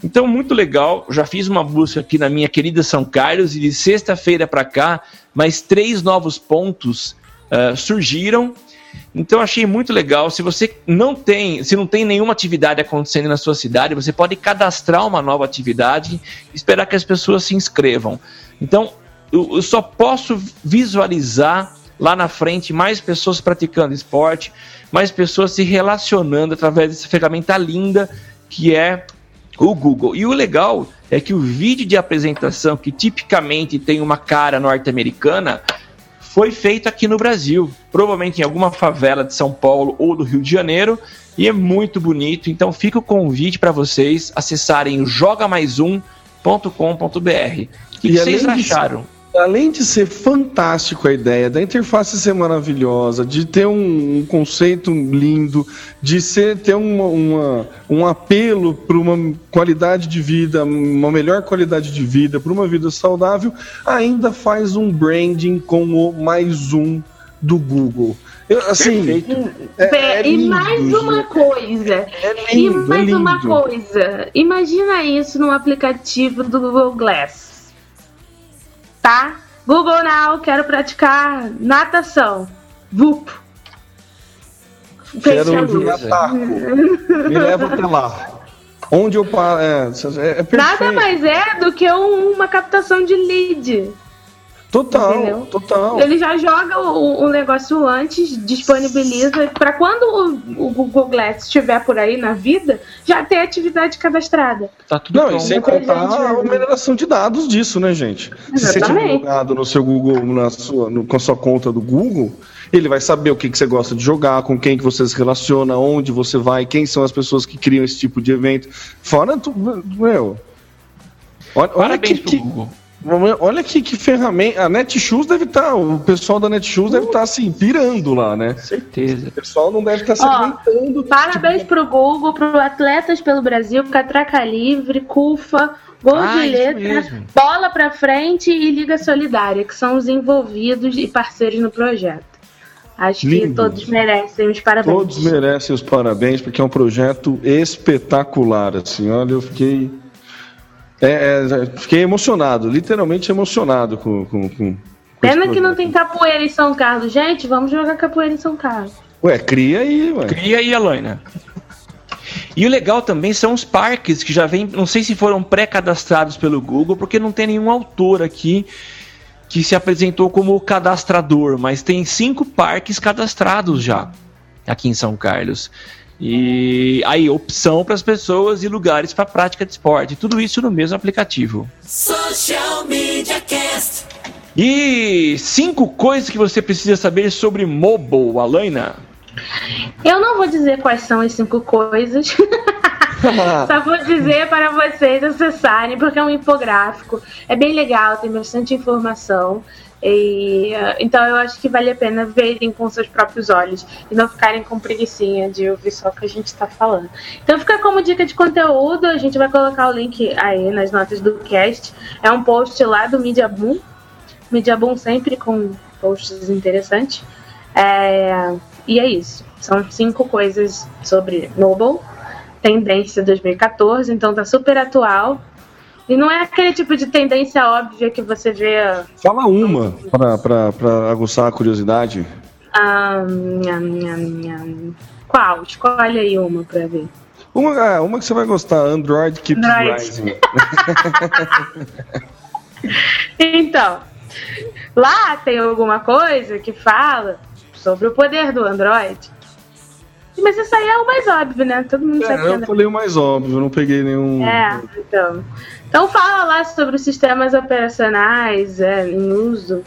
Então, muito legal. Já fiz uma busca aqui na minha querida São Carlos e de sexta-feira para cá, mais três novos pontos ah, surgiram. Então achei muito legal. Se você não tem, se não tem nenhuma atividade acontecendo na sua cidade, você pode cadastrar uma nova atividade esperar que as pessoas se inscrevam. Então eu, eu só posso visualizar lá na frente mais pessoas praticando esporte, mais pessoas se relacionando através dessa ferramenta linda que é o Google. E o legal é que o vídeo de apresentação, que tipicamente tem uma cara norte-americana, foi feito aqui no Brasil, provavelmente em alguma favela de São Paulo ou do Rio de Janeiro, e é muito bonito. Então fica o convite para vocês acessarem o jogamaisum.com.br. O que, que vocês disso- acharam? Além de ser fantástico a ideia, da interface ser maravilhosa, de ter um, um conceito lindo, de ser ter uma, uma- um apelo para uma qualidade de vida, uma melhor qualidade de vida, para uma vida saudável, ainda faz um branding com o mais um do Google. Eu, assim, Perfeito. é- é e lindo, mais uma gente. coisa. É e lindo, mais é uma lindo. coisa. Imagina isso no aplicativo do Google Glass. Tá? Google Now, quero praticar natação. VUP. Fecha Quero jogar taco. Me leva até lá. Onde eu paro. É, é, é. Nada mais é do que um- uma captação de lead. Total, Entendeu? total. Ele já joga o, o negócio antes, disponibiliza para quando o, o Google Glass estiver por aí na vida, já ter atividade cadastrada. Tá tudo Não, e pronto. sem Muita contar gente, a mineração de dados disso, né, gente? Se você tiver Exatamente. logado no seu Google, na sua, no- com a sua conta do Google, ele vai saber o que, que você gosta de jogar, com quem que você se relaciona, onde você vai, quem são as pessoas que criam esse tipo de evento. Fora tu, meu. Olha, olha Parabéns que, pro que, Google. Olha que, que ferramenta. A Netshoes deve estar. o pessoal da Netshoes deve estar assim, pirando lá, né? Certeza. O pessoal não deve estar se Ó, aguentando. Parabéns pro Google, pro Atletas pelo Brasil, Catraca Livre, CUFA, Gol Ah, de Letra. Bola pra Frente e Liga Solidária, que são os envolvidos e parceiros no projeto. Acho que Lindo. todos merecem os parabéns. Todos merecem os parabéns, porque é um projeto espetacular. Assim, olha, eu fiquei. É, é, fiquei emocionado, literalmente emocionado com. com, com com Pena que não tem capoeira em São Carlos. Gente, vamos jogar capoeira em São Carlos. Ué, cria aí, ué. Cria aí, Alaina. E o legal também são os parques que já vem, não sei se foram pré-cadastrados pelo Google, porque não tem nenhum autor aqui que se apresentou como cadastrador, mas tem cinco parques cadastrados já aqui em São Carlos. E aí, opção para as pessoas e lugares para prática de esporte. Tudo isso no mesmo aplicativo. Social Media Cast. E cinco coisas que você precisa saber sobre mobile, Alaina. Eu não vou dizer quais são as cinco coisas, Só vou dizer para vocês acessarem, porque é um infográfico. É bem legal, tem bastante informação. E, então eu acho que vale a pena verem com seus próprios olhos e não ficarem com preguiçinha de ouvir só o que a gente está falando. Então fica como dica de conteúdo, a gente vai colocar o link aí nas notas do cast. É um post lá do Media Boom. Media Boom sempre com posts interessantes. É, e é isso. São cinco coisas sobre Noble. Tendência 2014, então tá super atual. E não é aquele tipo de tendência óbvia que você vê. Fala uma pra aguçar a curiosidade. Ah, nham, nham, nham. Qual? Escolhe aí uma pra ver. Uma, ah, uma que você vai gostar, Android Keeps Android. Rising. Então, lá tem alguma coisa que fala sobre o poder do Android. Mas isso aí é o mais óbvio, né? Todo mundo sabe que É, eu Android- falei o mais óbvio, não peguei nenhum. É, então. Então fala lá sobre os sistemas operacionais é, em uso,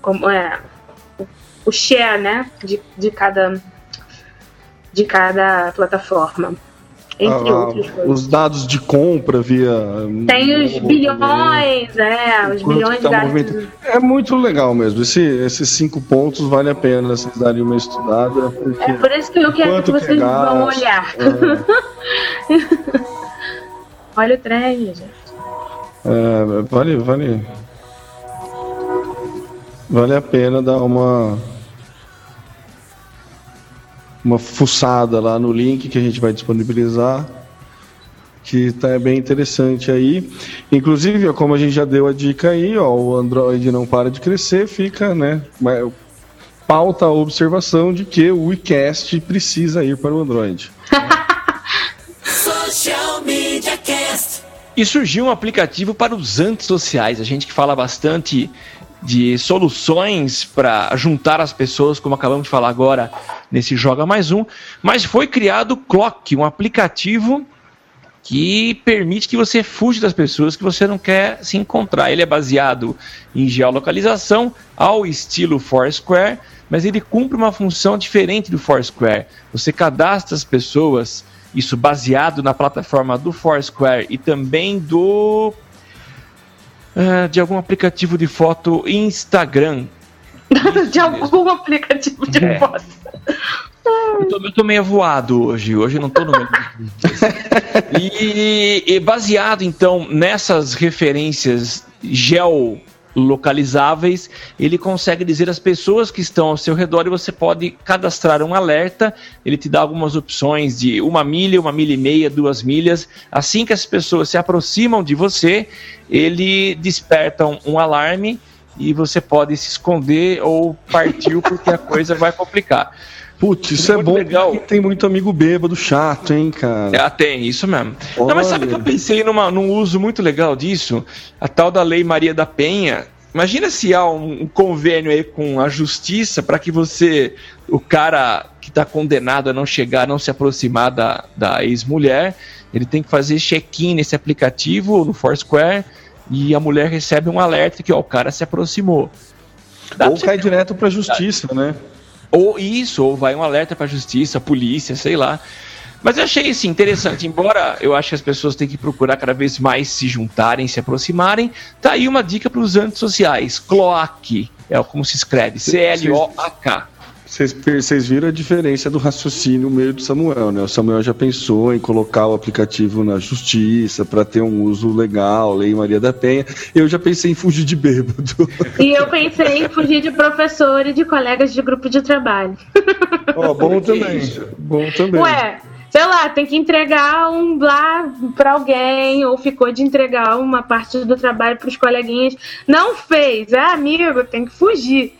como é o- o share, né, de, de cada de cada plataforma, entre Ah, outras coisas. os dados de compra via. Tem os bilhões, é, os bilhões tá movimento- É muito legal mesmo. Esse- esses cinco pontos vale a pena vocês darem uma estudada. É por isso que eu quero que é vocês vão gasto? olhar. Olha o trem, gente. É, vale, vale. Vale a pena dar uma. Uma fuçada lá no link que a gente vai disponibilizar. Que tá bem interessante aí. Inclusive, ó, como a gente já deu a dica aí, ó, o Android não para de crescer, fica, né? mas Pauta a observação de que o WeCast precisa ir para o Android. Social Media Cast. E surgiu um aplicativo para os antissociais. A gente que fala bastante de soluções para juntar as pessoas, como acabamos de falar agora nesse Joga Mais Um. Mas foi criado o Clock, um aplicativo que permite que você fuja das pessoas que você não quer se encontrar. Ele é baseado em geolocalização, ao estilo Foursquare, mas ele cumpre uma função diferente do Foursquare. Você cadastra as pessoas, isso baseado na plataforma do Foursquare e também do ah, de algum aplicativo de foto Instagram. de algum aplicativo de É. foto. Eu tô, eu tô meio voado hoje, hoje eu não tô no meio e, e baseado então nessas referências geolocalizáveis, ele consegue dizer as pessoas que estão ao seu redor e você pode cadastrar um alerta. Ele te dá algumas opções de uma milha, uma milha e meia, duas milhas. Assim que as pessoas se aproximam de você, ele desperta um, um alarme e você pode se esconder ou partir porque a coisa vai complicar. Putz, isso é bom. legal. Tem muito amigo bêbado chato, hein, cara. Ah, tem, isso mesmo. Não, mas sabe Olha. que eu pensei numa, num uso muito legal disso? A tal da Lei Maria da Penha. Imagina se há um, um convênio aí com a justiça para que você, o cara que está condenado a não chegar, não se aproximar da, da ex-mulher, ele tem que fazer check-in nesse aplicativo, no Foursquare, e a mulher recebe um alerta que ó, o cara se aproximou. Dá Ou cai direto pra justiça, né? Ou isso, ou vai um alerta para a justiça, polícia, sei lá. Mas eu achei assim, interessante, embora eu acho que as pessoas têm que procurar cada vez mais se juntarem, se aproximarem, tá aí uma dica para os antissociais. Cloak, é como se escreve, C-L-O-A-K. Vocês, viram a diferença do raciocínio meio do Samuel, né? O Samuel já pensou em colocar o aplicativo na justiça para ter um uso legal, Lei Maria da Penha. Eu já pensei em fugir de bêbado. E eu pensei em fugir de professor e de colegas de grupo de trabalho. Ó, bom Que também. Bom também. Ué, sei lá, tem que entregar um lá pra alguém, ou ficou de entregar uma parte do trabalho pros coleguinhas. Não fez, é amigo, tem que fugir.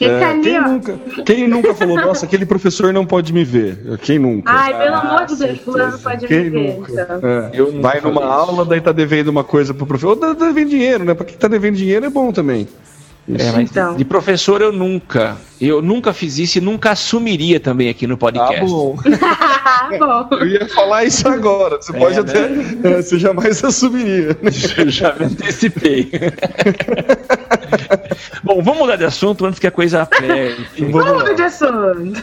Fica É, ali, quem, ó. nunca, quem nunca falou, nossa, aquele professor não pode me ver? Quem nunca? Ai, pelo amor de Deus, fulano pode Quem me ver. nunca? Então. É, Eu Vai numa isso. aula, daí tá devendo uma coisa pro professor. Ou tá devendo dinheiro, né? Pra quem tá devendo dinheiro é bom também. É, mas Então. de professor eu nunca, eu nunca fiz isso e nunca assumiria também aqui no podcast. Ah, bom. Ah. Eu ia falar isso agora. Você pode né? até. é, Você jamais assumiria. né? Eu já me antecipei. Bom, vamos mudar de assunto antes que a coisa aperte. Vamos. Vamos de assunto.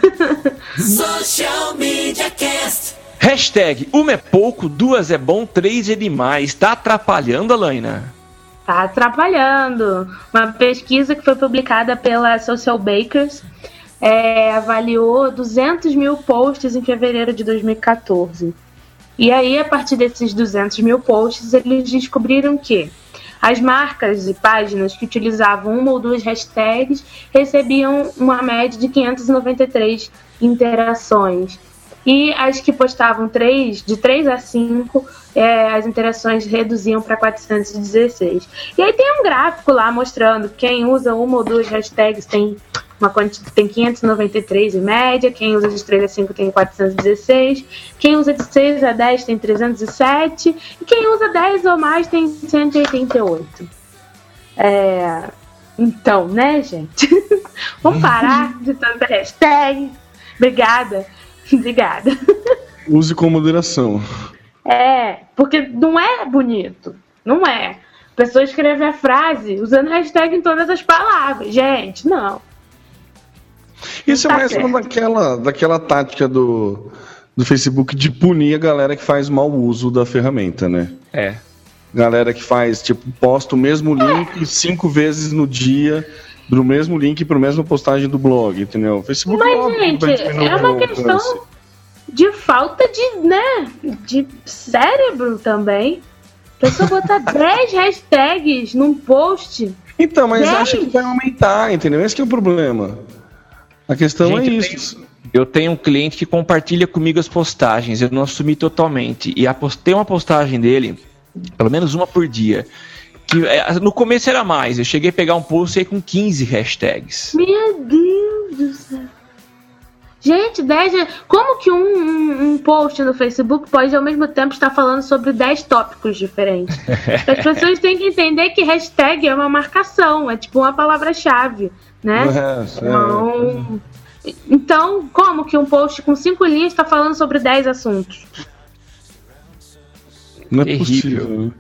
Social Media Cast. Hashtag uma é pouco, duas é bom, três é demais. Tá atrapalhando, Alaina? Tá atrapalhando. Uma pesquisa que foi publicada pela Social Bakers é, avaliou 200 mil posts em fevereiro de 2014. E aí, a partir desses 200 mil posts, eles descobriram que as marcas e páginas que utilizavam uma ou duas hashtags recebiam uma média de 593 interações. E as que postavam três, de 3 a 5, é, as interações reduziam para 416. E aí tem um gráfico lá mostrando quem usa uma ou duas hashtags tem uma quantidade tem 593 em média, quem usa de 3 a 5 tem 416, quem usa de 6 a 10 tem 307 e quem usa 10 ou mais tem 188. É, então, né, gente? Vamos parar de tanta hashtag. Obrigada. Obrigada. Use com moderação. É, porque não é bonito. Não é. A pessoa escreve a frase usando hashtag em todas as palavras. Gente, não. Isso é Tá mais certo. uma daquela, daquela tática do, do Facebook de punir a galera que faz mau uso da ferramenta, né? É. Galera que faz, tipo, posta o mesmo link cinco vezes no dia, do mesmo link para a mesma postagem do blog, entendeu? O Facebook Mas, óbvio, gente, é uma questão alcance. de falta de, né, de cérebro também. A pessoa botar 10 hashtags num post. Então, mas Dez? acha que vai aumentar, entendeu? Esse que é o problema. A questão Gente, é eu isso. Eu tenho um cliente que compartilha comigo as postagens, eu não assumi totalmente. E a tem uma postagem dele, pelo menos uma por dia. Que é, no começo era mais, eu cheguei a pegar um post aí com 15 hashtags. Meu Deus do céu. Gente, 10. ha- Como que um, um, um post no Facebook pode ao mesmo tempo estar falando sobre 10 tópicos diferentes? As pessoas têm que entender que hashtag é uma marcação, é tipo uma palavra-chave, né? É, é. Então, então, como que um post com cinco linhas está falando sobre 10 assuntos? Não é Terrível. possível. né?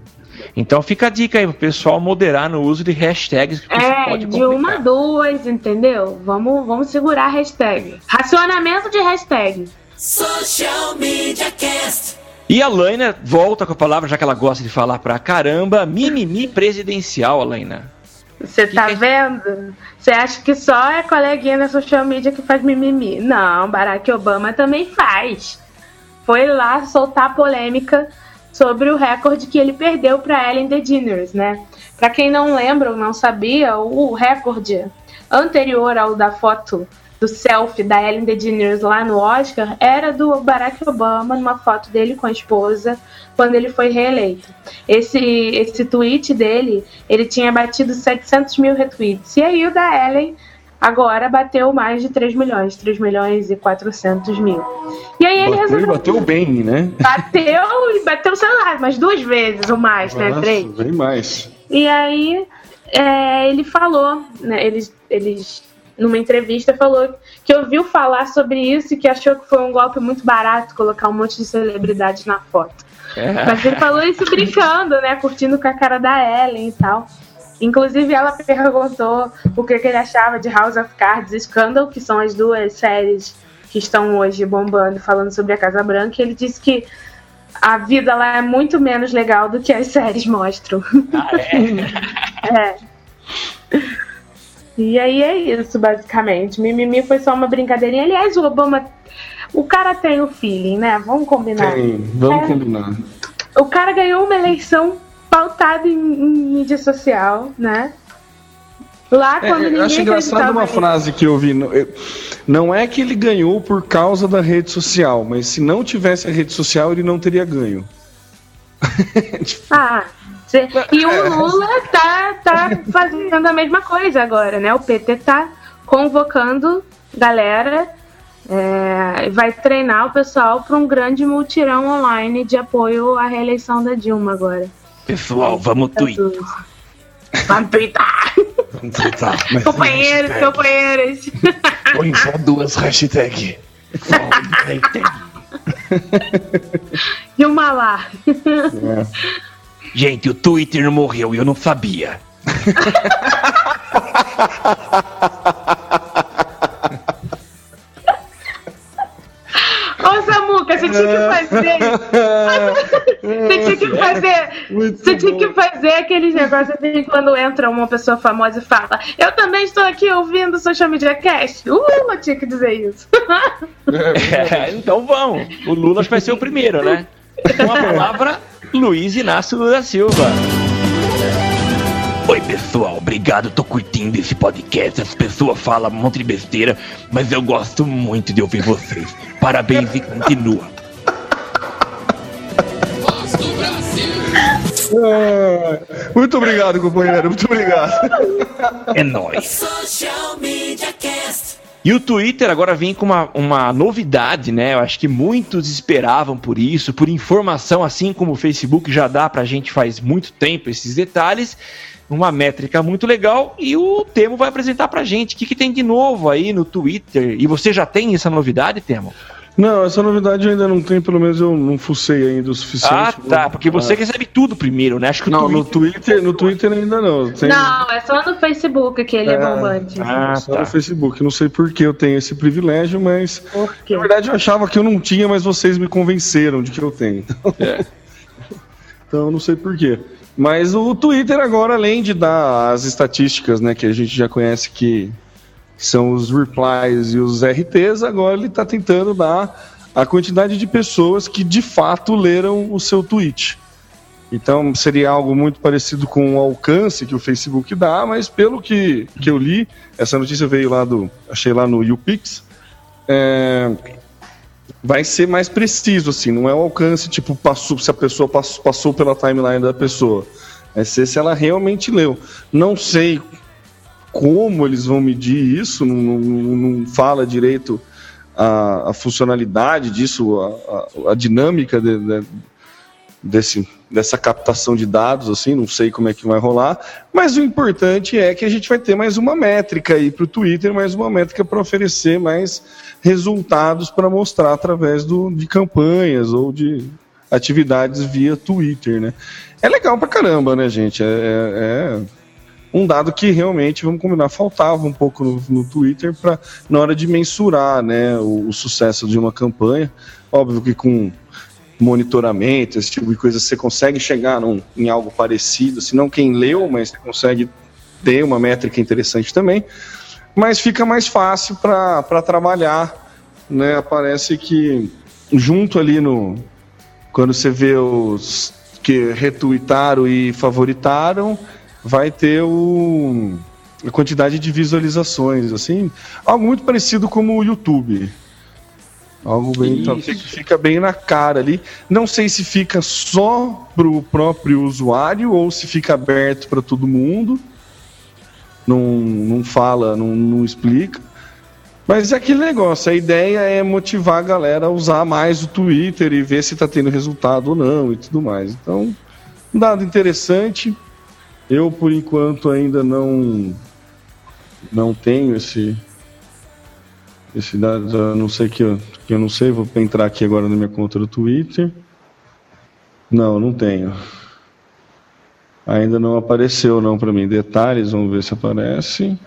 Então fica a dica aí pro pessoal moderar no uso de hashtags. que É, pode de uma a duas, entendeu? Vamos, vamos segurar a hashtag. Racionamento de hashtag. Social Media Cast. E a Laina volta com a palavra, já que ela gosta de falar pra caramba, mimimi presidencial, Laina. Você tá que- vendo? Você acha que só é coleguinha na social media que faz mimimi? Não, Barack Obama também faz. Foi lá soltar polêmica sobre o recorde que ele perdeu para Ellen DeGeneres, né? Para quem não lembra ou não sabia, o recorde anterior ao da foto do selfie da Ellen DeGeneres lá no Oscar era do Barack Obama numa foto dele com a esposa quando ele foi reeleito. Esse esse tweet dele, ele tinha batido 700 mil retweets. E aí o da Ellen agora bateu mais de 3 milhões, 3 milhões e 400 mil. E aí ele Bateu resolveu bateu bem, né? Bateu e bateu, sei lá, umas duas vezes ou mais, né? Nossa, Três. bem mais. E aí é, ele falou, né? Eles, eles, numa entrevista, falou que ouviu falar sobre isso e que achou que foi um golpe muito barato colocar um monte de celebridades na foto. Mas ele falou isso brincando, né? Curtindo com a cara da Ellen e tal. Inclusive, ela perguntou o que, que ele achava de House of Cards e Scandal, que são as duas séries que estão hoje bombando, falando sobre a Casa Branca. E ele disse que a vida lá é muito menos legal do que as séries mostram. é. E aí é isso, basicamente. Mimimi foi só uma brincadeirinha. Aliás, o Obama. O cara tem o feeling, né? Vamos combinar. Tem, vamos É. combinar. O cara ganhou uma eleição pautada em, em mídia social, né? Lá É, quando ninguém eu acho engraçado uma frase que eu vi. Não é que ele ganhou por causa da rede social, mas se não tivesse a rede social, ele não teria ganho. Ah, cê- e o Lula tá, tá fazendo a mesma coisa agora, né? O PT tá convocando galera, é, vai treinar o pessoal para um grande multirão online de apoio à reeleição da Dilma agora. Pessoal, vamos tweet. Vamos twittar! Companheiros, companheiras! Põe só duas hashtags. Dilma lá! Gente, o Twitter morreu e eu não sabia. Ô Samuca, você tinha que fazer. Você tinha que fazer. Muito Você tinha que fazer aqueles negócios assim quando entra uma pessoa famosa e fala: Eu também estou aqui ouvindo o Social Media Cast. Uh, eu tinha que dizer isso. É, então vamos. O Lula vai ser o primeiro, né? Com a palavra, Luiz Inácio Lula Silva. Oi, pessoal. Obrigado. Tô curtindo esse podcast. As pessoas falam um monte de besteira, mas eu gosto muito de ouvir vocês. Parabéns e continua. Ah, muito obrigado, companheiro. Muito obrigado. É nóis. Social Media Cast. E o Twitter agora vem com uma, uma novidade, né? Eu acho que muitos esperavam por isso, por informação, assim como o Facebook já dá pra gente faz muito tempo esses detalhes. Uma métrica muito legal e o Temo vai apresentar pra gente o que, que tem de novo aí no Twitter. E você já tem essa novidade, Temo? Não, essa novidade eu ainda não tem, pelo menos eu não fucei ainda o suficiente. Ah, tá, porque você Ah. recebe tudo primeiro, né? Acho que o Não, no Twitter... Twitter, no Twitter ainda não. Tem- Não, é só no Facebook que ele é, É. bombante. Ah, só tá. no Facebook. Não sei por que eu tenho esse privilégio, mas Por quê? na verdade eu achava que eu não tinha, mas vocês me convenceram de que eu tenho. É. então eu não sei por quê. Mas o Twitter agora, além de dar as estatísticas, né, que a gente já conhece que são os replies e os RTs, agora ele está tentando dar a quantidade de pessoas que de fato leram o seu tweet. Então seria algo muito parecido com o alcance que o Facebook dá, mas pelo que, que eu li, essa notícia veio lá do. achei lá no YouPix. É, vai ser mais preciso, assim, não é o alcance, tipo, passou, se a pessoa passou, passou pela timeline da pessoa. Vai ser se ela realmente leu. Não sei como eles vão medir isso, não, não, não fala direito a, a funcionalidade disso, a, a- a dinâmica de- de- desse, dessa captação de dados, assim, não sei como é que vai rolar, mas o importante é que a gente vai ter mais uma métrica aí para o Twitter, mais uma métrica para oferecer mais resultados para mostrar através do, de campanhas ou de atividades via Twitter, né? É legal pra caramba, né, gente? É, é- é um dado que realmente, vamos combinar, faltava um pouco no, no Twitter para na hora de mensurar, né, o, o sucesso de uma campanha. Óbvio que com monitoramento, esse tipo de coisa, você consegue chegar num- em algo parecido, se não quem leu, mas você consegue ter uma métrica interessante também. Mas fica mais fácil para trabalhar, né? Parece que junto ali no quando você vê os que retuitaram e favoritaram, vai ter o, a quantidade de visualizações, assim, algo muito parecido como o YouTube. Algo bem, então, fica, bem na cara ali. Não sei se fica só pro próprio usuário ou se fica aberto para todo mundo. Não, não fala, não, não explica. Mas é aquele negócio, a ideia é motivar a galera a usar mais o Twitter e ver se está tendo resultado ou não e tudo mais. Então, um dado interessante. Eu, por enquanto, ainda não não tenho esse esse dado, a não sei que eu, que eu não sei, vou entrar aqui agora na minha conta do Twitter. Não, não tenho. Ainda não apareceu não para mim. Detalhes, vamos ver se aparece.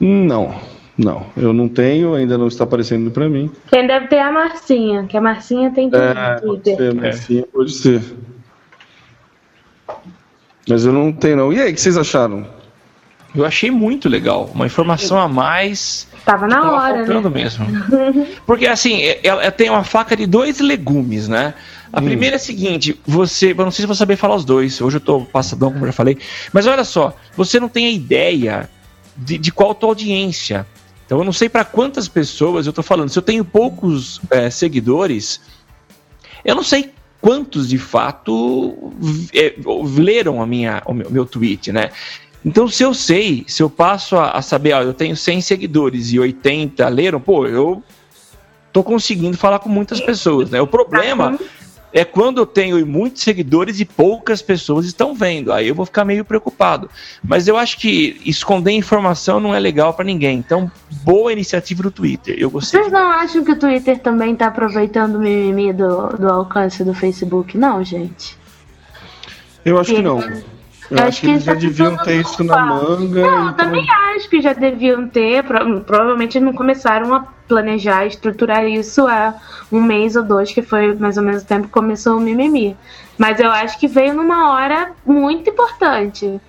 Não, não, eu não tenho, ainda não está aparecendo para mim. Quem deve ter é a Marcinha, que a Marcinha tem tudo É, no pode Twitter. ser, sim, pode ser. Mas eu não tenho não. E aí, o que vocês acharam? Eu achei muito legal. Uma informação a mais. Tava na Tava hora, faltando né? mesmo. Porque assim, é- ela ela tem uma faca de dois legumes, né? A primeira é a seguinte, você. Eu não sei se vou saber falar os dois. Hoje eu tô passadão, como eu já falei. Mas olha só, você não tem a ideia de, de qual a tua audiência. Então eu não sei para quantas pessoas eu tô falando. Se eu tenho poucos é, seguidores, eu não sei quantos de fato é, leram a minha, o meu, meu tweet, né? Então, se eu sei, se eu passo a, a saber, ó, eu tenho 100 seguidores e 80 leram, pô, eu tô conseguindo falar com muitas pessoas, né? O problema é quando eu tenho muitos seguidores e poucas pessoas estão vendo. Aí eu vou ficar meio preocupado. Mas eu acho que esconder informação não é legal para ninguém. Então, boa iniciativa do Twitter. Eu gostei. Vocês não acham que o Twitter também tá aproveitando o mimimi do, do alcance do Facebook? Não, gente. Eu acho que não. Eu acho, que eles já deviam ter isso na manga. Não, eu então- também acho que já deviam ter. pro- Provavelmente não começaram a planejar, estruturar isso há um mês ou dois, que foi mais ou menos o tempo que começou o mimimi. Mas eu acho que veio numa hora muito importante.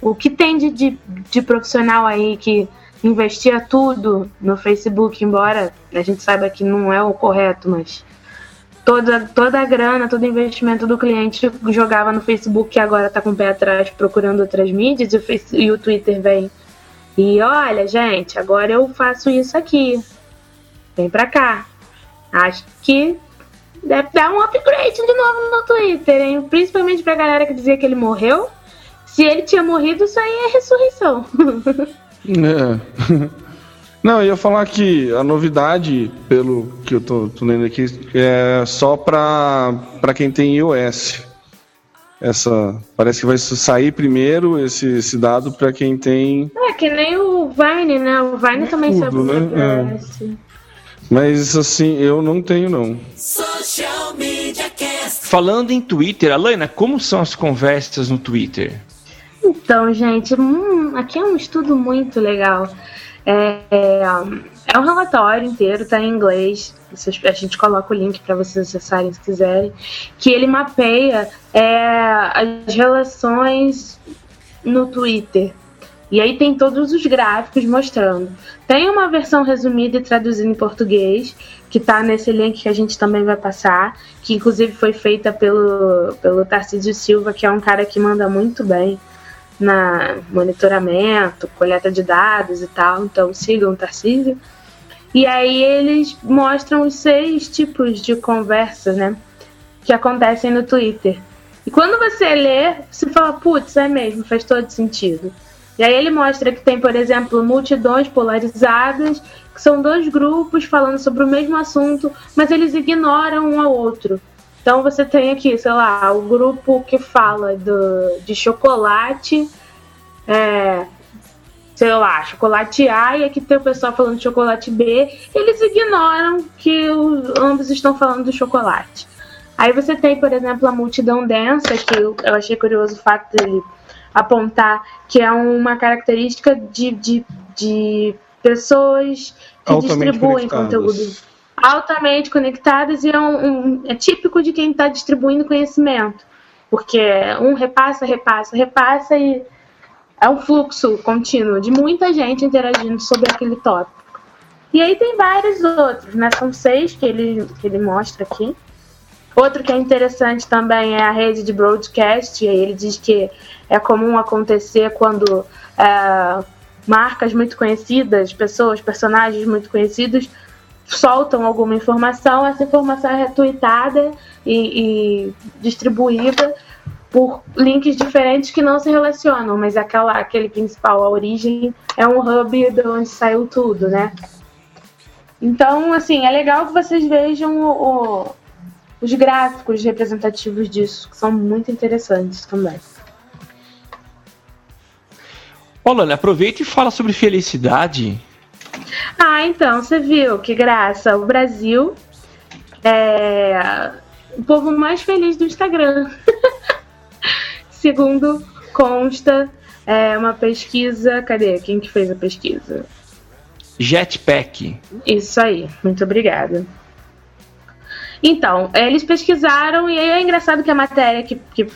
O que tem de, de, de profissional aí que investia tudo no Facebook, embora a gente saiba que não é o correto, mas toda, toda a grana, todo o investimento do cliente jogava no Facebook e agora tá com o pé atrás procurando outras mídias e o, Face, e o Twitter vem. E olha, gente, agora eu faço isso aqui. Vem pra cá. Acho que deve dar um upgrade de novo no Twitter, hein? Principalmente pra galera que dizia que ele morreu. Se ele tinha morrido, isso aí é ressurreição. É. Não, eu ia falar que a novidade, pelo que eu tô, tô lendo aqui, é só pra, pra quem tem iOS. Essa, parece que vai sair primeiro esse, esse dado pra quem tem. é que nem o Vine, né? O Vine também tudo, saiu né? É. iOS. Mas assim, eu não tenho não. Social Media Cast. Falando em Twitter, Alana, como são as conversas no Twitter? Então, gente, hum, aqui é um estudo muito legal. É, é, um relatório inteiro, tá em inglês. A gente coloca o link para vocês acessarem se quiserem. Que ele mapeia é, as relações no Twitter. E aí tem todos os gráficos mostrando. Tem uma versão resumida e traduzida em português, que tá nesse link que a gente também vai passar, que inclusive foi feita pelo, pelo Tarcísio Silva, que é um cara que manda muito bem na monitoramento, coleta de dados e tal. Então sigam o Tarcísio. E aí eles mostram os seis tipos de conversa, né? Que acontecem no Twitter. E quando você lê, você fala, putz, é mesmo, faz todo sentido. E aí ele mostra que tem, por exemplo, multidões polarizadas, que são dois grupos falando sobre o mesmo assunto, mas eles ignoram um ao outro. Então você tem aqui, sei lá, o grupo que fala do, de chocolate, é, sei lá, chocolate A, e aqui tem o pessoal falando de chocolate B, eles ignoram que os, ambos estão falando do chocolate. Aí você tem, por exemplo, a multidão densa, que eu, eu achei curioso o fato dele apontar que é uma característica de, de, de pessoas que Altamente distribuem conteúdo altamente conectadas e é, um, um- é típico de quem está distribuindo conhecimento. Porque um repassa, repassa, repassa e é um fluxo contínuo de muita gente interagindo sobre aquele tópico. E aí tem vários outros, né? São seis que ele, que ele mostra aqui. Outro que é interessante também é a rede de broadcast, e aí ele diz que é comum acontecer quando é, marcas muito conhecidas, pessoas, personagens muito conhecidos soltam alguma informação, essa informação é retweetada e, e distribuída por links diferentes que não se relacionam, mas aquela, aquele principal, a origem, é um hub de onde saiu tudo, né? Então, assim, é legal que vocês vejam o- o- os gráficos representativos disso, que são muito interessantes também. Ô, Alana, aproveita e fala sobre felicidade. Ah, então, você viu que graça, o Brasil é o povo mais feliz do Instagram. Segundo consta é uma pesquisa. Cadê? Quem que fez a pesquisa? Jetpack. Isso aí, muito obrigada. Então, eles pesquisaram e aí é engraçado que a matéria que, que,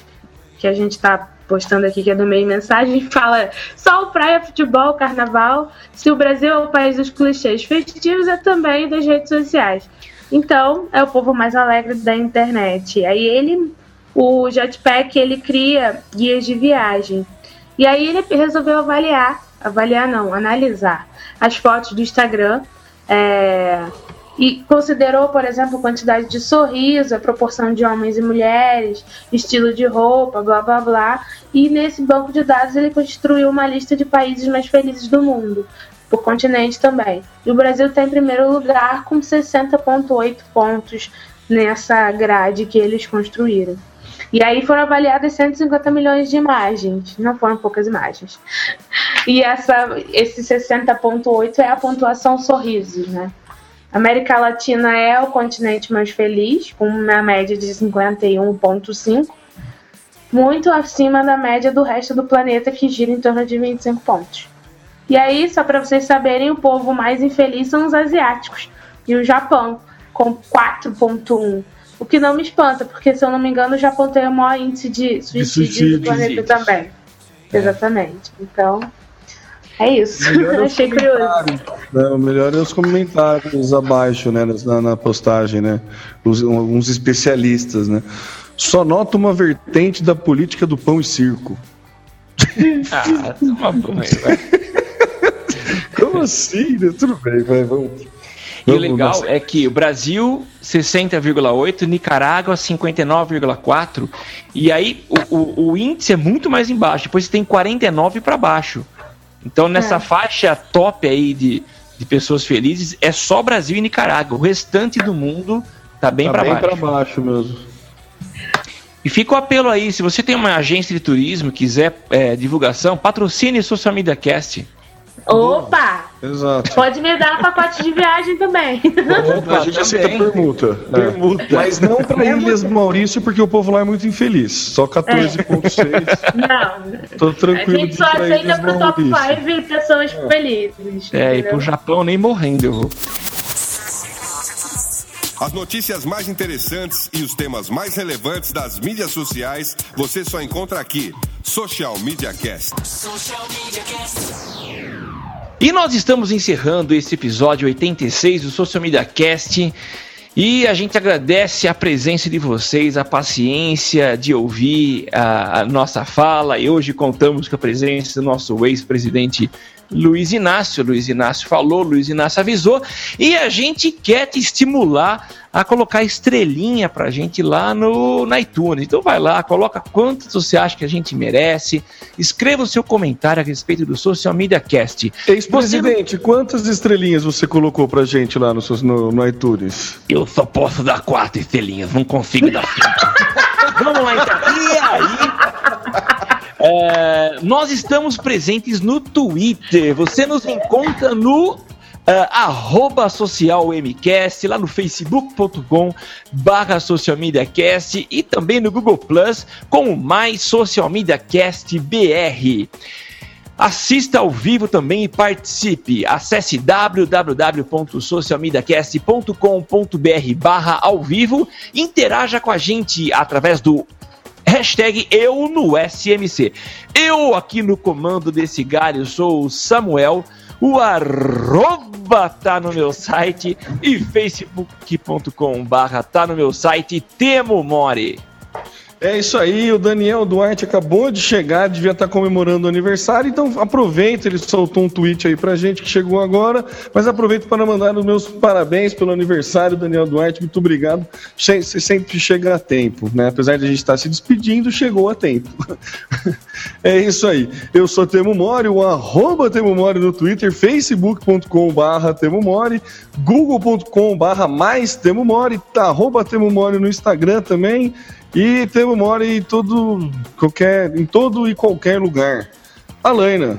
que a gente tá postando aqui, que é do meio mensagem, fala só o praia, futebol, carnaval. Se o Brasil é o país dos clichês festivos, é também das redes sociais. Então, é o povo mais alegre da internet. Aí ele, o Jetpack, ele cria guias de viagem. E aí ele resolveu avaliar, avaliar não, analisar as fotos do Instagram é, e considerou, por exemplo, quantidade de sorriso, a proporção de homens e mulheres, estilo de roupa, blá blá blá. E nesse banco de dados ele construiu uma lista de países mais felizes do mundo, por continente também. E o Brasil está em primeiro lugar com 60,8 pontos nessa grade que eles construíram. E aí foram avaliadas 150 milhões de imagens, não foram poucas imagens. E essa, esse 60,8 é a pontuação sorrisos, né? América Latina é o continente mais feliz, com uma média de 51,5. muito acima da média do resto do planeta, que gira em torno de 25 pontos. E aí, só para vocês saberem, o povo mais infeliz são os asiáticos e o Japão, com 4,1. O que não me espanta, porque se eu não me engano, o Japão tem o maior índice de suicídio, suicídio, do planeta também. Exatamente. Então, é isso. Melhor é Achei curioso. comentários, né? O melhor é os comentários abaixo, né? Na, na postagem, né? Os, alguns especialistas, né? Só nota uma vertente da política do pão e circo. Ah, toma banho, velho. Como assim? né? Tudo bem, vai, vamos. E o legal é que o Brasil 60,8, Nicarágua 59,4 e aí o, o, o índice é muito mais embaixo. Depois você tem 49 para baixo. Então nessa É. faixa top aí de, de pessoas felizes é só Brasil e Nicarágua. O restante do mundo tá bem Tá para bem baixo. pra baixo mesmo. E fica o apelo aí, se você tem uma agência de turismo, quiser é, divulgação, patrocine Social Media Cast. Opa! Exato. Pode me dar pacote de viagem também. a gente aceita permuta. Permuta. Mas não pra Ilhas do Maurício, porque o povo lá é muito infeliz. Só 14,6. Não. Tô A tranquilo gente de só aceita Ilhas pro top Maurício. 5 pessoas felizes. É, e entendeu? pro Japão nem morrendo eu vou. As notícias mais interessantes e os temas mais relevantes das mídias sociais você só encontra aqui. Social Media Cast. E nós estamos encerrando esse episódio 86 do Social Media Cast. E a gente agradece a presença de vocês, a paciência de ouvir a, a nossa fala. E hoje contamos com a presença do nosso ex-presidente Luiz Inácio. Luiz Inácio falou, Luiz Inácio avisou. E a gente quer te estimular a colocar estrelinha pra gente lá no na iTunes. Então vai lá, coloca quantos você acha que a gente merece. Escreva o seu comentário a respeito do Social Media Cast. Ex-presidente, quantas estrelinhas você colocou pra gente lá no, no, no iTunes? Eu só posso dar quatro estrelinhas, não consigo dar cinco. Vamos lá então. E aí? É, nós estamos presentes no Twitter. Você nos encontra no é, arroba socialmcast, lá no facebook.com barra socialmediacast e também no Google Plus com o mais Social Media Cast BR. Assista ao vivo também e participe. Acesse www.socialmediacast.com.br barra ao vivo. Interaja com a gente através do hashtag eu no SMC. Eu aqui no comando desse galho sou o Samuel. O arroba tá no meu site e facebook.com barra tá no meu site Temo More. É isso aí, o Daniel Duarte acabou de chegar, devia estar comemorando o aniversário, então aproveita, ele soltou um tweet aí pra gente que chegou agora, mas aproveito para mandar os meus parabéns pelo aniversário, Daniel Duarte, muito obrigado. Você sempre chega a tempo, né? Apesar de a gente estar se despedindo, chegou a tempo. é isso aí. Eu sou Temo Mori, o arroba Temo Mori no Twitter, facebook.com barra Temo Mori, google.com barra mais Temo Mori, tá, arroba Temo Mori no Instagram também, e Temo Mori em todo, qualquer, em todo e qualquer lugar. Alaina,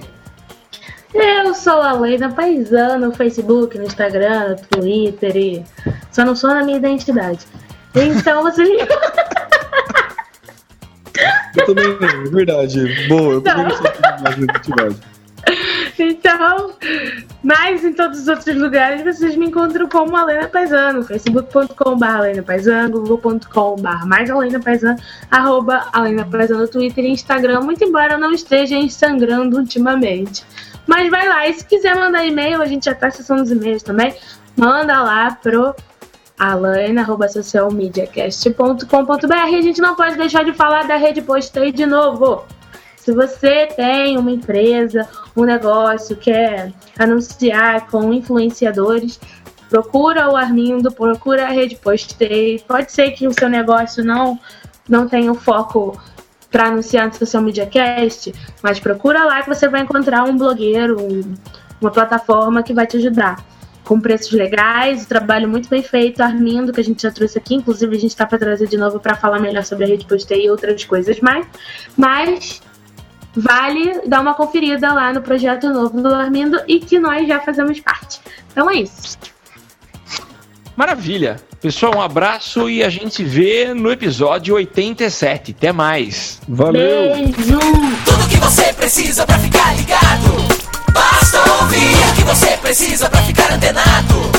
Eu sou a Leina Paisano no Facebook, no Instagram, no Twitter e só não sou na minha identidade. Então vocês. eu também não, é verdade. Boa, eu também não sou mais identidade. Então, mas em todos os outros lugares vocês me encontram como Alena Paisano, facebook.com.br Alena Paisano, google.com.br mais Alena Paisano, arroba Alena Paisano no Twitter e Instagram, muito embora eu não esteja sangrando ultimamente. Mas vai lá, e se quiser mandar e-mail, a gente já tá acessando os e-mails também, manda lá pro alaina.socialmediacast.com.br A gente não pode deixar de falar da rede Postei de novo. Se você tem uma empresa, um negócio, quer anunciar com influenciadores, procura o Armindo, procura a rede Postei. Pode ser que o seu negócio não, não tenha o foco para anunciar no Social Media Cast, mas procura lá que você vai encontrar um blogueiro, um- uma plataforma que vai te ajudar. Com preços legais, trabalho muito bem feito, Armindo, que a gente já trouxe aqui, inclusive a gente está para trazer de novo para falar melhor sobre a rede Postei e outras coisas mais. Mas vale dar uma conferida lá no projeto novo do Armindo e que nós já fazemos parte. Então é isso. Maravilha. Pessoal, um abraço e a gente se vê no episódio 87. Até mais. Valeu! Beijo! Tudo que você precisa pra ficar ligado. Basta ouvir o que você precisa pra ficar antenado.